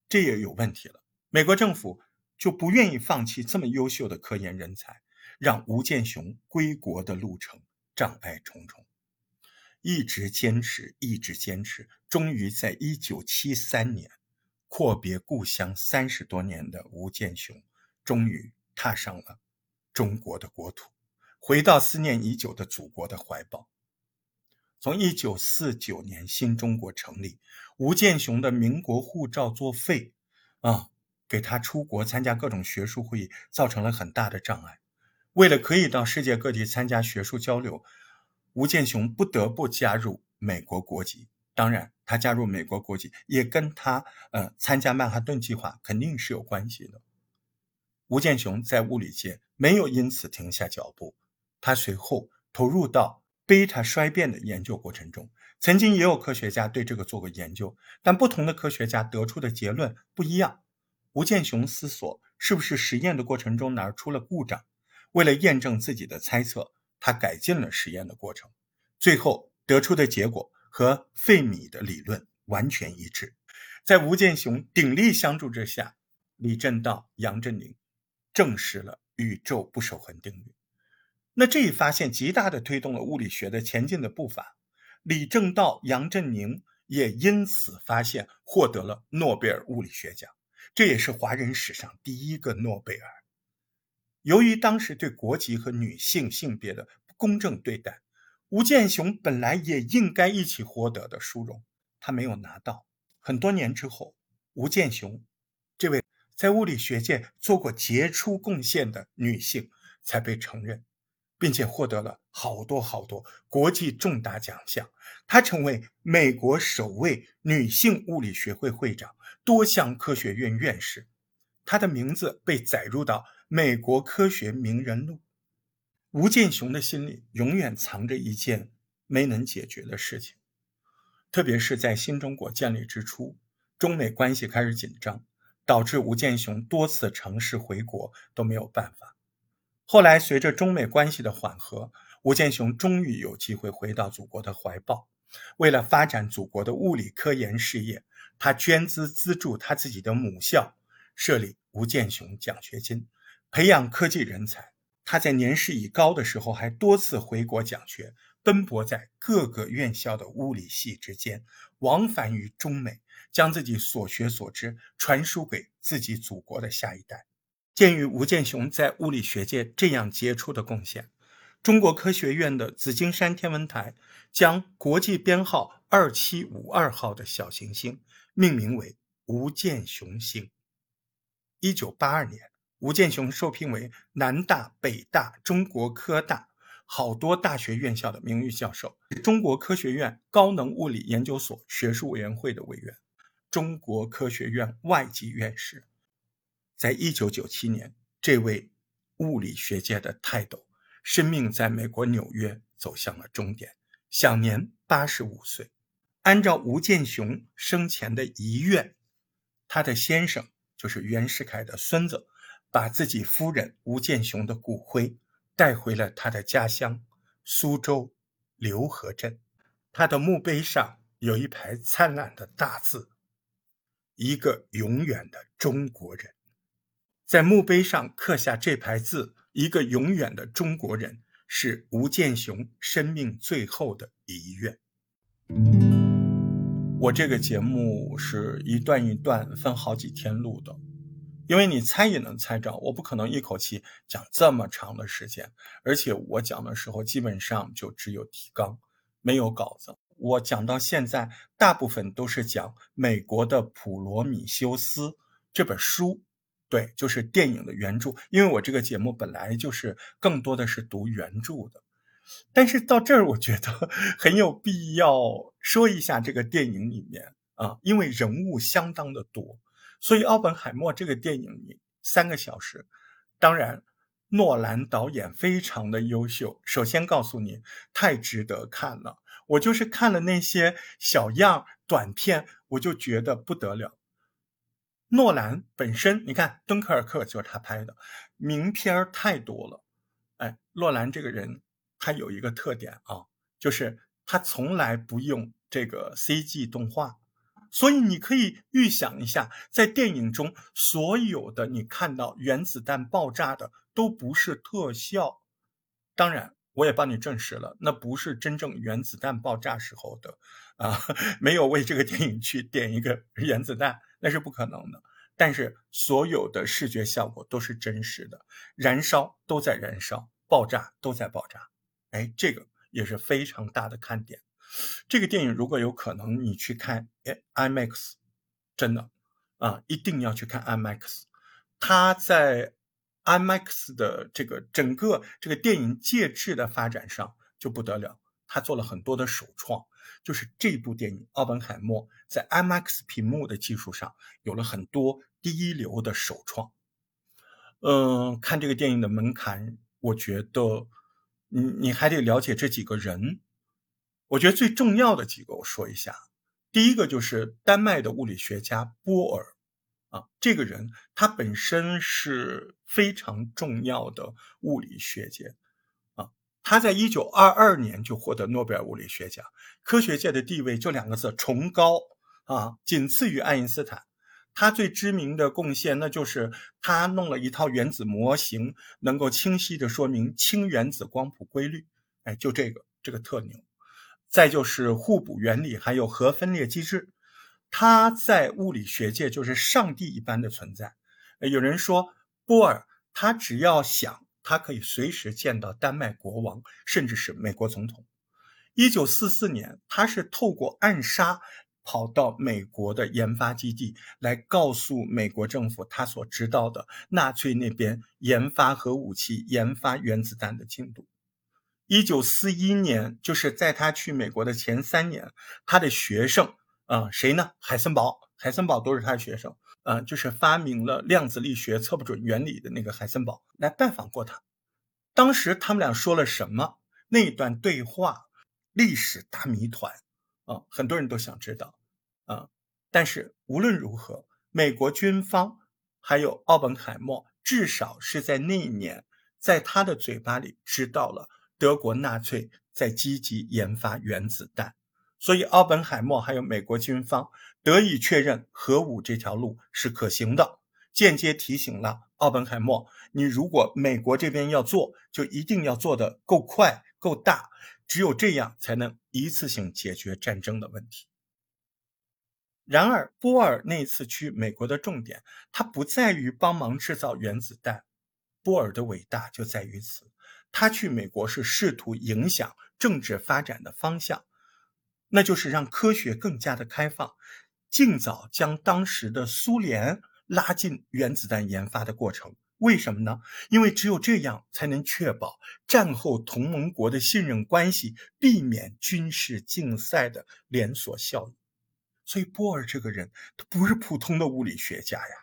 这也有问题了，美国政府就不愿意放弃这么优秀的科研人才，让吴健雄归国的路程障碍重重。一直坚持，一直坚持，终于在一九七三年，阔别故乡三十多年的吴健雄，终于踏上了中国的国土，回到思念已久的祖国的怀抱。从一九四九年新中国成立，吴健雄的民国护照作废，啊，给他出国参加各种学术会议造成了很大的障碍。为了可以到世界各地参加学术交流。吴健雄不得不加入美国国籍，当然，他加入美国国籍也跟他呃参加曼哈顿计划肯定是有关系的。吴健雄在物理界没有因此停下脚步，他随后投入到贝塔衰变的研究过程中。曾经也有科学家对这个做过研究，但不同的科学家得出的结论不一样。吴健雄思索是不是实验的过程中哪儿出了故障，为了验证自己的猜测。他改进了实验的过程，最后得出的结果和费米的理论完全一致。在吴健雄鼎力相助之下，李政道、杨振宁证实了宇宙不守恒定律。那这一发现极大的推动了物理学的前进的步伐。李政道、杨振宁也因此发现获得了诺贝尔物理学奖，这也是华人史上第一个诺贝尔。由于当时对国籍和女性性别的不公正对待，吴健雄本来也应该一起获得的殊荣，他没有拿到。很多年之后，吴健雄这位在物理学界做过杰出贡献的女性才被承认，并且获得了好多好多国际重大奖项。她成为美国首位女性物理学会会长，多项科学院院士。他的名字被载入到。美国科学名人录，吴健雄的心里永远藏着一件没能解决的事情，特别是在新中国建立之初，中美关系开始紧张，导致吴健雄多次尝试回国都没有办法。后来随着中美关系的缓和，吴健雄终于有机会回到祖国的怀抱。为了发展祖国的物理科研事业，他捐资资助他自己的母校，设立吴健雄奖学金。培养科技人才，他在年事已高的时候还多次回国讲学，奔波在各个院校的物理系之间，往返于中美，将自己所学所知传输给自己祖国的下一代。鉴于吴健雄在物理学界这样杰出的贡献，中国科学院的紫金山天文台将国际编号二七五二号的小行星命名为吴健雄星。一九八二年，吴健雄受聘为南大、北大、中国科大好多大学院校的名誉教授，中国科学院高能物理研究所学术委员会的委员，中国科学院外籍院士。在一九九七年，这位物理学界的泰斗生命在美国纽约走向了终点，享年八十五岁。按照吴健雄生前的遗愿，他的先生就是袁世凯的孙子，把自己夫人吴健雄的骨灰带回了他的家乡苏州刘河镇。他的墓碑上有一排灿烂的大字：“一个永远的中国人。”在墓碑上刻下这排字，一个永远的中国人，是吴健雄生命最后的遗愿。我这个节目是一段一段分好几天录的，因为你猜也能猜着，我不可能一口气讲这么长的时间，而且我讲的时候基本上就只有提纲，没有稿子。我讲到现在，大部分都是讲美国的《普罗米修斯》这本书。对，就是电影的原著，因为我这个节目本来就是更多的是读原著的，但是到这儿我觉得 很有必要说一下这个电影里面啊，因为人物相当的多，所以《奥本海默》这个电影里三个小时，当然诺兰导演非常的优秀，首先告诉你太值得看了，我就是看了那些小样短片，我就觉得不得了。诺兰本身，你看《敦刻尔克》就是他拍的，名片太多了。哎，诺兰这个人，它有一个特点啊，就是它从来不用这个 CG 动画，所以你可以预想一下，在电影中所有的你看到原子弹爆炸的都不是特效。当然，我也帮你证实了，那不是真正原子弹爆炸时候的啊，没有为这个电影去点一个原子弹。那是不可能的，但是所有的视觉效果都是真实的，燃烧都在燃烧，爆炸都在爆炸，哎，这个也是非常大的看点。这个电影如果有可能，你去看哎 IMAX，真的啊，一定要去看 IMAX。它在 IMAX 的这个整个这个电影介质的发展上就不得了，它做了很多的首创。就是这部电影《奥本海默》在 IMAX 屏幕的技术上有了很多第一流的首创。嗯，看这个电影的门槛，我觉得，你你还得了解这几个人。我觉得最重要的几个，我说一下。第一个就是丹麦的物理学家波尔，啊，这个人他本身是非常重要的物理学家。他在一九二二年就获得诺贝尔物理学奖，科学界的地位就两个字：崇高啊，仅次于爱因斯坦。他最知名的贡献，那就是他弄了一套原子模型，能够清晰地说明氢原子光谱规律。哎，就这个，这个特牛。再就是互补原理，还有核分裂机制。他在物理学界就是上帝一般的存在。有人说，波尔他只要想。他可以随时见到丹麦国王，甚至是美国总统。一九四四年，他是透过暗杀跑到美国的研发基地，来告诉美国政府他所知道的纳粹那边研发核武器、研发原子弹的进度。一九四一年，就是在他去美国的前三年，他的学生啊，谁呢？海森堡，海森堡都是他的学生。呃，就是发明了量子力学测不准原理的那个海森堡来拜访过他，当时他们俩说了什么？那段对话历史大谜团啊，很多人都想知道。但是无论如何，美国军方还有奥本海默，至少是在那一年，在他的嘴巴里知道了德国纳粹在积极研发原子弹。所以，奥本海默还有美国军方得以确认核武这条路是可行的，间接提醒了奥本海默：你如果美国这边要做，就一定要做得够快、够大，只有这样才能一次性解决战争的问题。然而，波尔那次去美国的重点，他不在于帮忙制造原子弹，波尔的伟大就在于此，他去美国是试图影响政治发展的方向。那就是让科学更加的开放，尽早将当时的苏联拉进原子弹研发的过程。为什么呢？因为只有这样才能确保战后同盟国的信任关系，避免军事竞赛的连锁效应。所以，波尔这个人他不是普通的物理学家呀。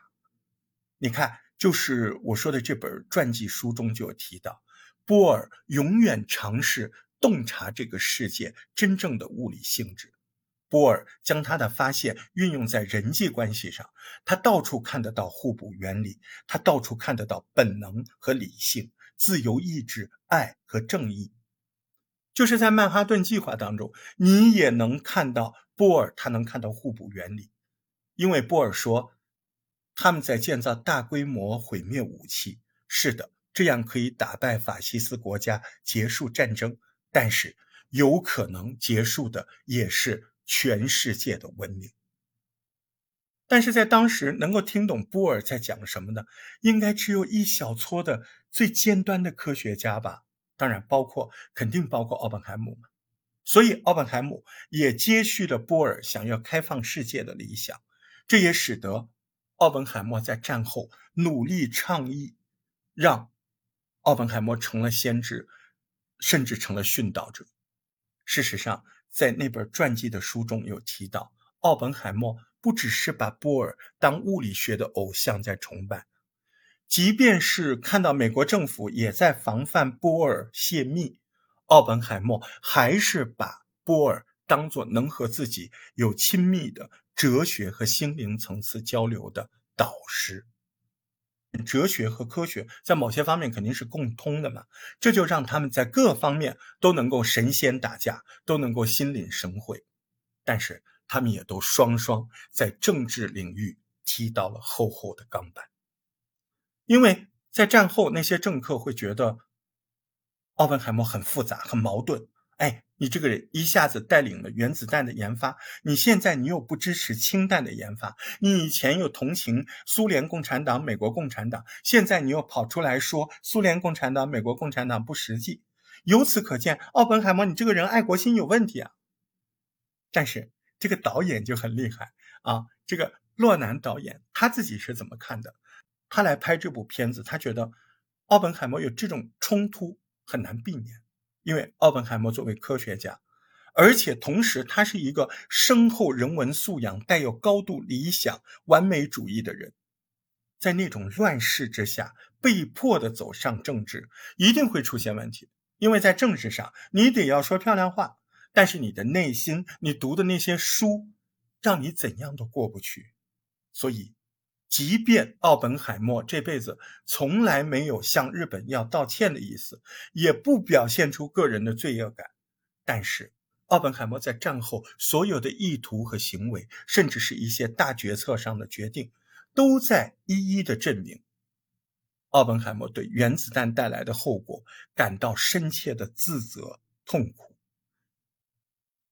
你看，就是我说的这本传记书中就有提到，波尔永远尝试洞察这个世界真正的物理性质。波尔将他的发现运用在人际关系上，他到处看得到互补原理，他到处看得到本能和理性、自由意志、爱和正义。就是在曼哈顿计划当中，你也能看到波尔，他能看到互补原理，因为波尔说他们在建造大规模毁灭武器，是的，这样可以打败法西斯国家，结束战争，但是有可能结束的也是。全世界的文明，但是在当时能够听懂波尔在讲什么的，应该只有一小撮的最尖端的科学家吧？当然，包括肯定包括奥本海默。所以，奥本海默也接续了波尔想要开放世界的理想，这也使得奥本海默在战后努力倡议，让奥本海默成了先知，甚至成了殉道者。事实上。在那本传记的书中有提到，奥本海默不只是把波尔当物理学的偶像在崇拜，即便是看到美国政府也在防范波尔泄密，奥本海默还是把波尔当作能和自己有亲密的哲学和心灵层次交流的导师。哲学和科学在某些方面肯定是共通的嘛，这就让他们在各方面都能够神仙打架，都能够心领神会。但是他们也都双双在政治领域踢到了厚厚的钢板，因为在战后那些政客会觉得奥本海默很复杂、很矛盾。哎，你这个人一下子带领了原子弹的研发，你现在你又不支持氢弹的研发，你以前又同情苏联共产党、美国共产党，现在你又跑出来说苏联共产党、美国共产党不实际。由此可见，奥本海默，你这个人爱国心有问题啊。但是这个导演就很厉害啊，这个洛南导演他自己是怎么看的？他来拍这部片子，他觉得奥本海默有这种冲突很难避免。因为奥本海默作为科学家，而且同时他是一个深厚人文素养、带有高度理想、完美主义的人，在那种乱世之下被迫的走上政治，一定会出现问题。因为在政治上，你得要说漂亮话，但是你的内心，你读的那些书，让你怎样都过不去。所以。即便奥本海默这辈子从来没有向日本要道歉的意思，也不表现出个人的罪恶感，但是奥本海默在战后所有的意图和行为，甚至是一些大决策上的决定，都在一一的证明，奥本海默对原子弹带来的后果感到深切的自责痛苦。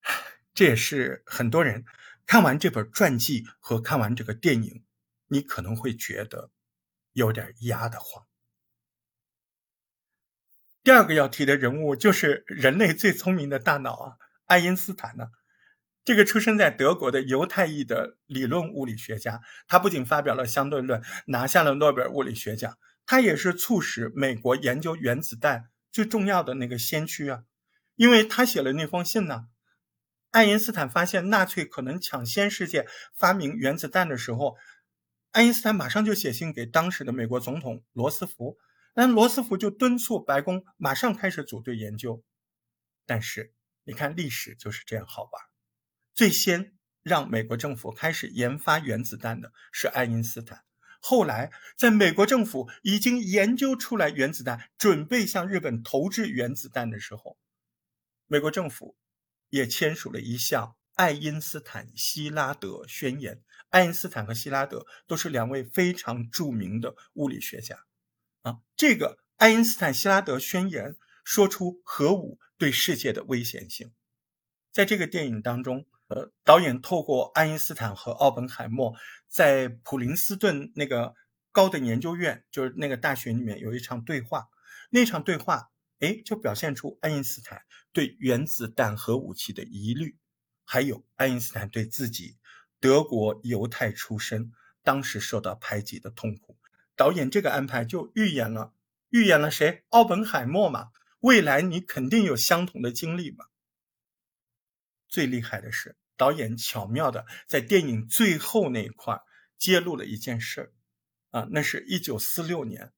这也是很多人看完这本传记和看完这个电影。你可能会觉得有点压得慌。第二个要提的人物就是人类最聪明的大脑啊，爱因斯坦呢。这个出生在德国的犹太裔的理论物理学家，他不仅发表了相对论，拿下了诺贝尔物理学奖，他也是促使美国研究原子弹最重要的那个先驱啊，因为他写了那封信呢。爱因斯坦发现纳粹可能抢先世界发明原子弹的时候。爱因斯坦马上就写信给当时的美国总统罗斯福，那罗斯福就敦促白宫马上开始组队研究。但是你看历史就是这样好玩，最先让美国政府开始研发原子弹的是爱因斯坦。后来在美国政府已经研究出来原子弹，准备向日本投掷原子弹的时候，美国政府也签署了一项爱因斯坦希拉德宣言。爱因斯坦和希拉德都是两位非常著名的物理学家，啊，这个爱因斯坦希拉德宣言说出核武对世界的危险性。在这个电影当中，呃，导演透过爱因斯坦和奥本海默在普林斯顿那个高等研究院，就是那个大学里面有一场对话，那场对话，哎，就表现出爱因斯坦对原子弹核武器的疑虑，还有爱因斯坦对自己。德国犹太出身，当时受到排挤的痛苦。导演这个安排就预言了，预言了谁？奥本海默嘛。未来你肯定有相同的经历嘛。最厉害的是，导演巧妙的在电影最后那一块揭露了一件事，啊，那是一九四六年，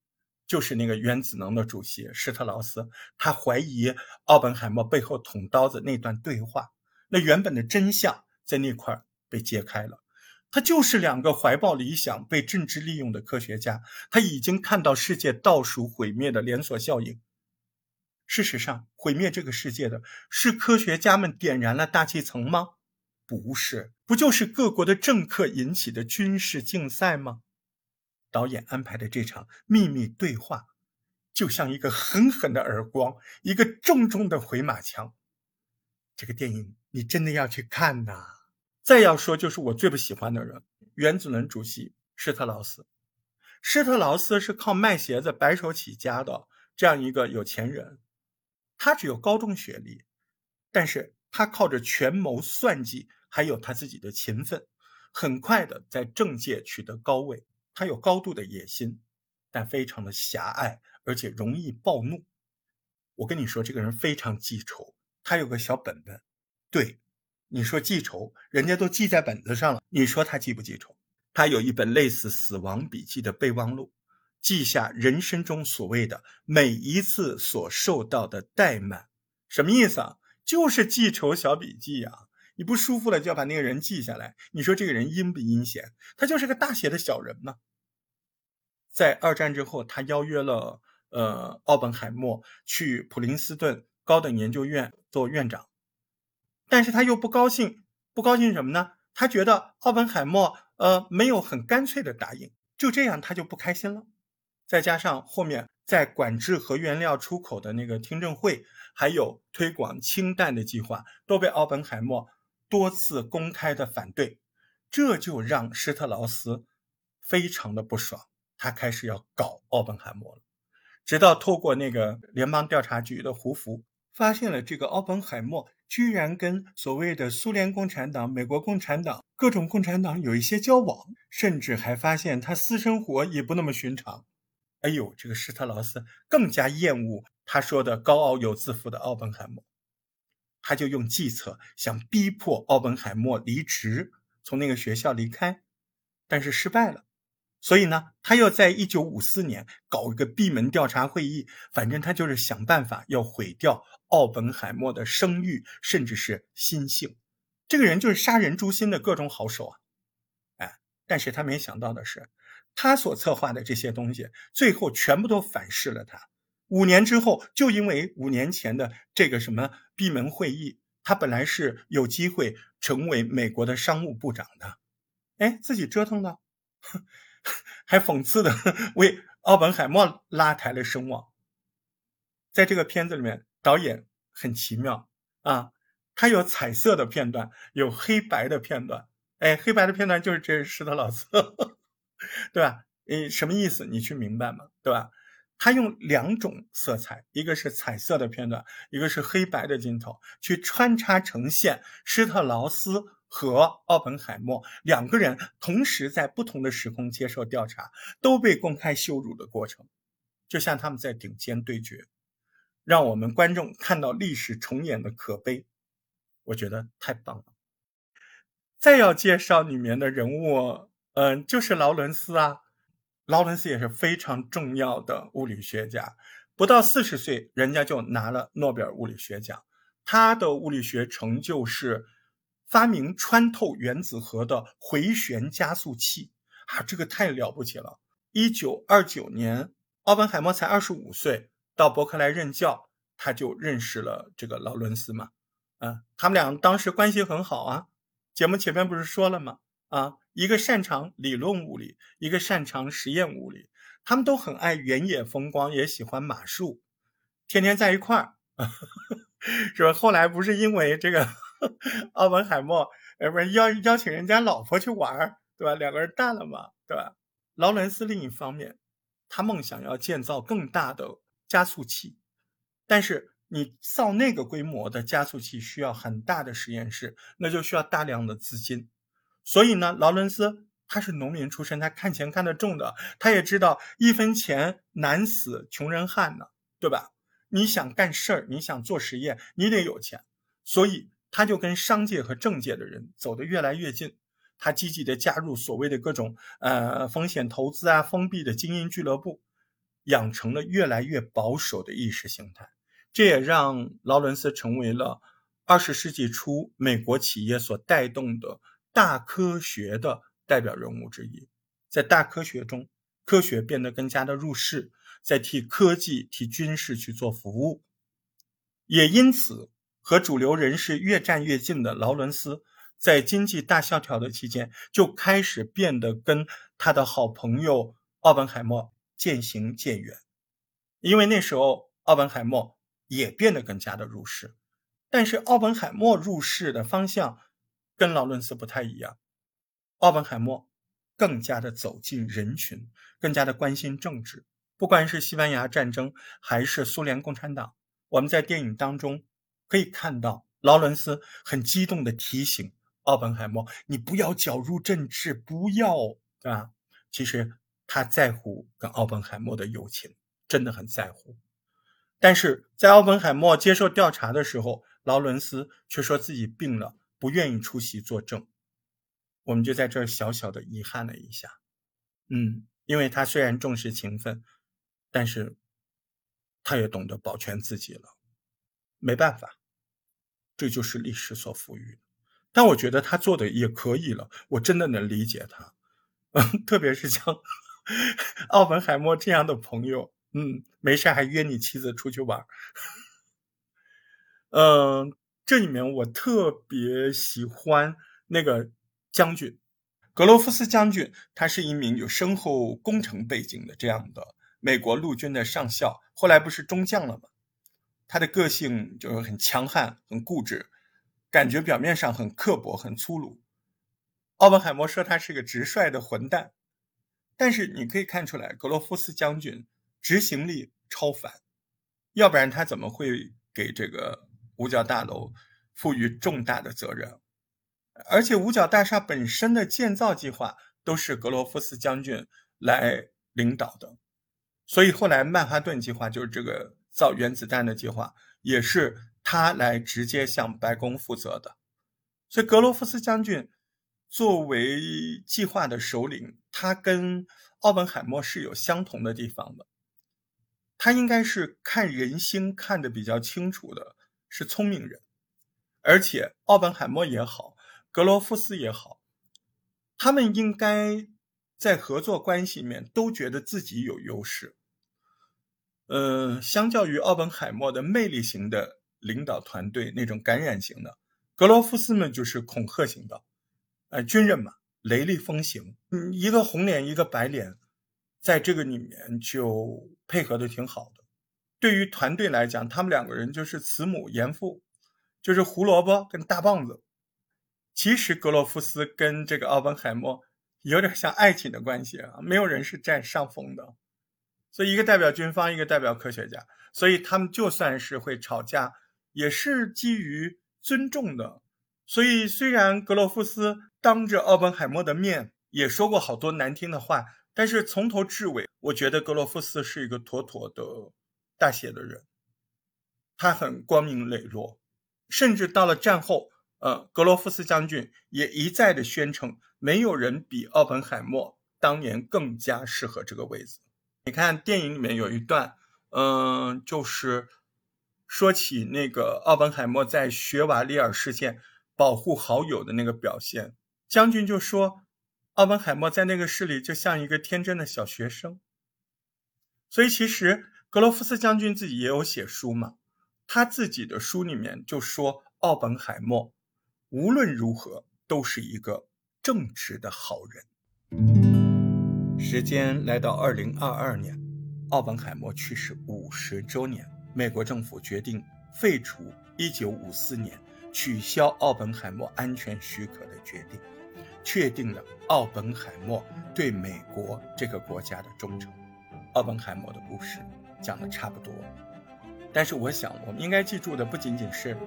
就是那个原子能的主席施特劳斯，他怀疑奥本海默背后捅刀子那段对话，那原本的真相在那块被揭开了。他就是两个怀抱理想、被政治利用的科学家，他已经看到世界倒数毁灭的连锁效应。事实上，毁灭这个世界的是科学家们点燃了大气层吗？不是，不就是各国的政客引起的军事竞赛吗？导演安排的这场秘密对话，就像一个狠狠的耳光，一个重重的回马枪。这个电影你真的要去看呐！再要说，就是我最不喜欢的人——原子能主席施特劳斯。施特劳斯是靠卖鞋子白手起家的这样一个有钱人。他只有高中学历，但是他靠着权谋算计，还有他自己的勤奋，很快的在政界取得高位。他有高度的野心，但非常的狭隘，而且容易暴怒。我跟你说，这个人非常记仇。他有个小本本，对，你说记仇，人家都记在本子上了。你说他记不记仇？他有一本类似死亡笔记的备忘录。记下人生中所谓的每一次所受到的怠慢，什么意思啊？就是记仇小笔记呀！你不舒服了就要把那个人记下来。你说这个人阴不阴险？他就是个大写的小人嘛。在二战之后，他邀约了呃奥本海默去普林斯顿高等研究院做院长，但是他又不高兴，不高兴什么呢？他觉得奥本海默呃没有很干脆的答应，就这样他就不开心了。再加上后面在管制核原料出口的那个听证会，还有推广氢弹的计划，都被奥本海默多次公开的反对，这就让施特劳斯非常的不爽，他开始要搞奥本海默了。直到透过那个联邦调查局的胡佛，发现了这个奥本海默居然跟所谓的苏联共产党、美国共产党各种共产党有一些交往，甚至还发现他私生活也不那么寻常。哎呦，这个施特劳斯更加厌恶他说的高傲有自负的奥本海默，他就用计策想逼迫奥本海默离职，从那个学校离开，但是失败了。所以呢，他又在一九五四年搞一个闭门调查会议，反正他就是想办法要毁掉奥本海默的声誉，甚至是心性。这个人就是杀人诛心的各种好手啊！哎，但是他没想到的是。他所策划的这些东西，最后全部都反噬了他。五年之后，就因为五年前的这个什么闭门会议，他本来是有机会成为美国的商务部长的，哎，自己折腾的，哼还讽刺的为奥本海默拉抬了声望。在这个片子里面，导演很奇妙啊，他有彩色的片段，有黑白的片段。哎，黑白的片段就是这施特劳斯。对吧？嗯，什么意思？你去明白吗？对吧？他用两种色彩，一个是彩色的片段，一个是黑白的镜头，去穿插呈现施特劳斯和奥本海默两个人同时在不同的时空接受调查，都被公开羞辱的过程，就像他们在顶尖对决，让我们观众看到历史重演的可悲。我觉得太棒了。再要介绍里面的人物。嗯，就是劳伦斯啊，劳伦斯也是非常重要的物理学家，不到四十岁，人家就拿了诺贝尔物理学奖。他的物理学成就是发明穿透原子核的回旋加速器啊，这个太了不起了。一九二九年，奥本海默才二十五岁，到伯克莱任教，他就认识了这个劳伦斯嘛，啊，他们俩当时关系很好啊。节目前面不是说了吗？啊。一个擅长理论物理，一个擅长实验物理，他们都很爱原野风光，也喜欢马术，天天在一块儿，是吧？后来不是因为这个 奥本海默，呃，不是邀邀请人家老婆去玩儿，对吧？两个人淡了嘛，对吧？劳伦斯另一方面，他梦想要建造更大的加速器，但是你造那个规模的加速器需要很大的实验室，那就需要大量的资金。所以呢，劳伦斯他是农民出身，他看钱看得重的，他也知道一分钱难死穷人汉呢，对吧？你想干事儿，你想做实验，你得有钱，所以他就跟商界和政界的人走得越来越近。他积极的加入所谓的各种呃风险投资啊、封闭的精英俱乐部，养成了越来越保守的意识形态。这也让劳伦斯成为了二十世纪初美国企业所带动的大科学的代表人物之一。在大科学中，科学变得更加的入世，在替科技、替军事去做服务。也因此，和主流人士越站越近的劳伦斯。在经济大萧条的期间，就开始变得跟他的好朋友奥本海默渐行渐远，因为那时候奥本海默也变得更加的入世，但是奥本海默入世的方向跟劳伦斯不太一样，奥本海默更加的走进人群，更加的关心政治，不管是西班牙战争还是苏联共产党，我们在电影当中可以看到劳伦斯很激动的提醒。奥本海默，你不要搅入政治，不要，对吧？其实他在乎跟奥本海默的友情，真的很在乎。但是在奥本海默接受调查的时候，劳伦斯却说自己病了，不愿意出席作证。我们就在这儿小小的遗憾了一下，嗯，因为他虽然重视情分，但是他也懂得保全自己了。没办法，这就是历史所赋予的。但我觉得他做的也可以了，我真的能理解他，嗯，特别是像 奥本海默这样的朋友，嗯，没事还约你妻子出去玩，嗯，这里面我特别喜欢那个将军格罗夫斯将军，他是一名有深厚工程背景的这样的美国陆军的上校，后来不是中将了吗？他的个性就是很强悍，很固执。感觉表面上很刻薄、很粗鲁。奥本海默说他是个直率的混蛋，但是你可以看出来，格罗夫斯将军执行力超凡，要不然他怎么会给这个五角大楼赋予重大的责任？而且五角大厦本身的建造计划都是格罗夫斯将军来领导的，所以后来曼哈顿计划就是这个造原子弹的计划，也是。他来直接向白宫负责的，所以格罗夫斯将军作为计划的首领，他跟奥本海默是有相同的地方的。他应该是看人心看得比较清楚的，是聪明人。而且奥本海默也好，格罗夫斯也好，他们应该在合作关系里面都觉得自己有优势。呃，相较于奥本海默的魅力型的。领导团队那种感染型的，格罗夫斯们就是恐吓型的，呃，军人嘛，雷厉风行，嗯，一个红脸一个白脸，在这个里面就配合的挺好的。对于团队来讲，他们两个人就是慈母严父，就是胡萝卜跟大棒子。其实格罗夫斯跟这个奥本海默有点像爱情的关系啊，没有人是占上风的，所以一个代表军方，一个代表科学家，所以他们就算是会吵架。也是基于尊重的，所以虽然格罗夫斯当着奥本海默的面也说过好多难听的话，但是从头至尾，我觉得格罗夫斯是一个妥妥的大写的人，他很光明磊落，甚至到了战后，呃，格罗夫斯将军也一再的宣称，没有人比奥本海默当年更加适合这个位置。你看电影里面有一段，嗯，就是。说起那个奥本海默在雪瓦利尔事件保护好友的那个表现，将军就说，奥本海默在那个事里就像一个天真的小学生。所以其实格罗夫斯将军自己也有写书嘛，他自己的书里面就说，奥本海默无论如何都是一个正直的好人。时间来到二零二二年，奥本海默去世五十周年。美国政府决定废除1954年取消奥本海默安全许可的决定，确定了奥本海默对美国这个国家的忠诚。奥本海默的故事讲的差不多，但是我想我们应该记住的不仅仅是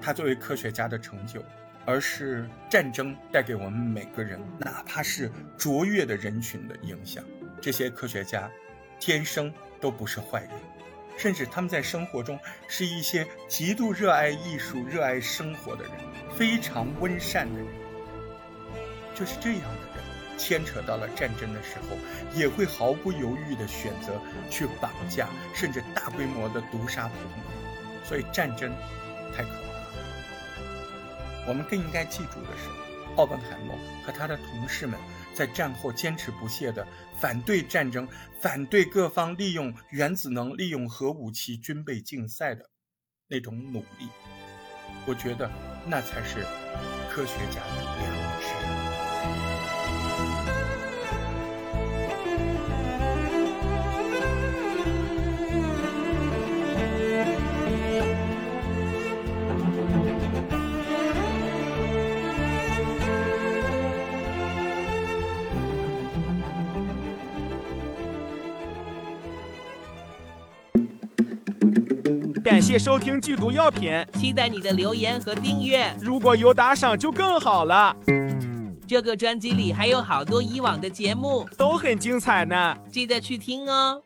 他作为科学家的成就，而是战争带给我们每个人，哪怕是卓越的人群的影响。这些科学家天生都不是坏人，甚至他们在生活中是一些极度热爱艺术、热爱生活的人，非常温善的人。就是这样的人，牵扯到了战争的时候，也会毫不犹豫地选择去绑架，甚至大规模的毒杀普通人。所以战争太可怕。我们更应该记住的是，奥本海默和他的同事们在战后坚持不懈地反对战争，反对各方利用原子能、利用核武器军备竞赛的那种努力。我觉得那才是科学家谢收听剧毒药品，期待你的留言和订阅。如果有打赏就更好了，这个专辑里还有好多以往的节目，都很精彩呢。记得去听哦。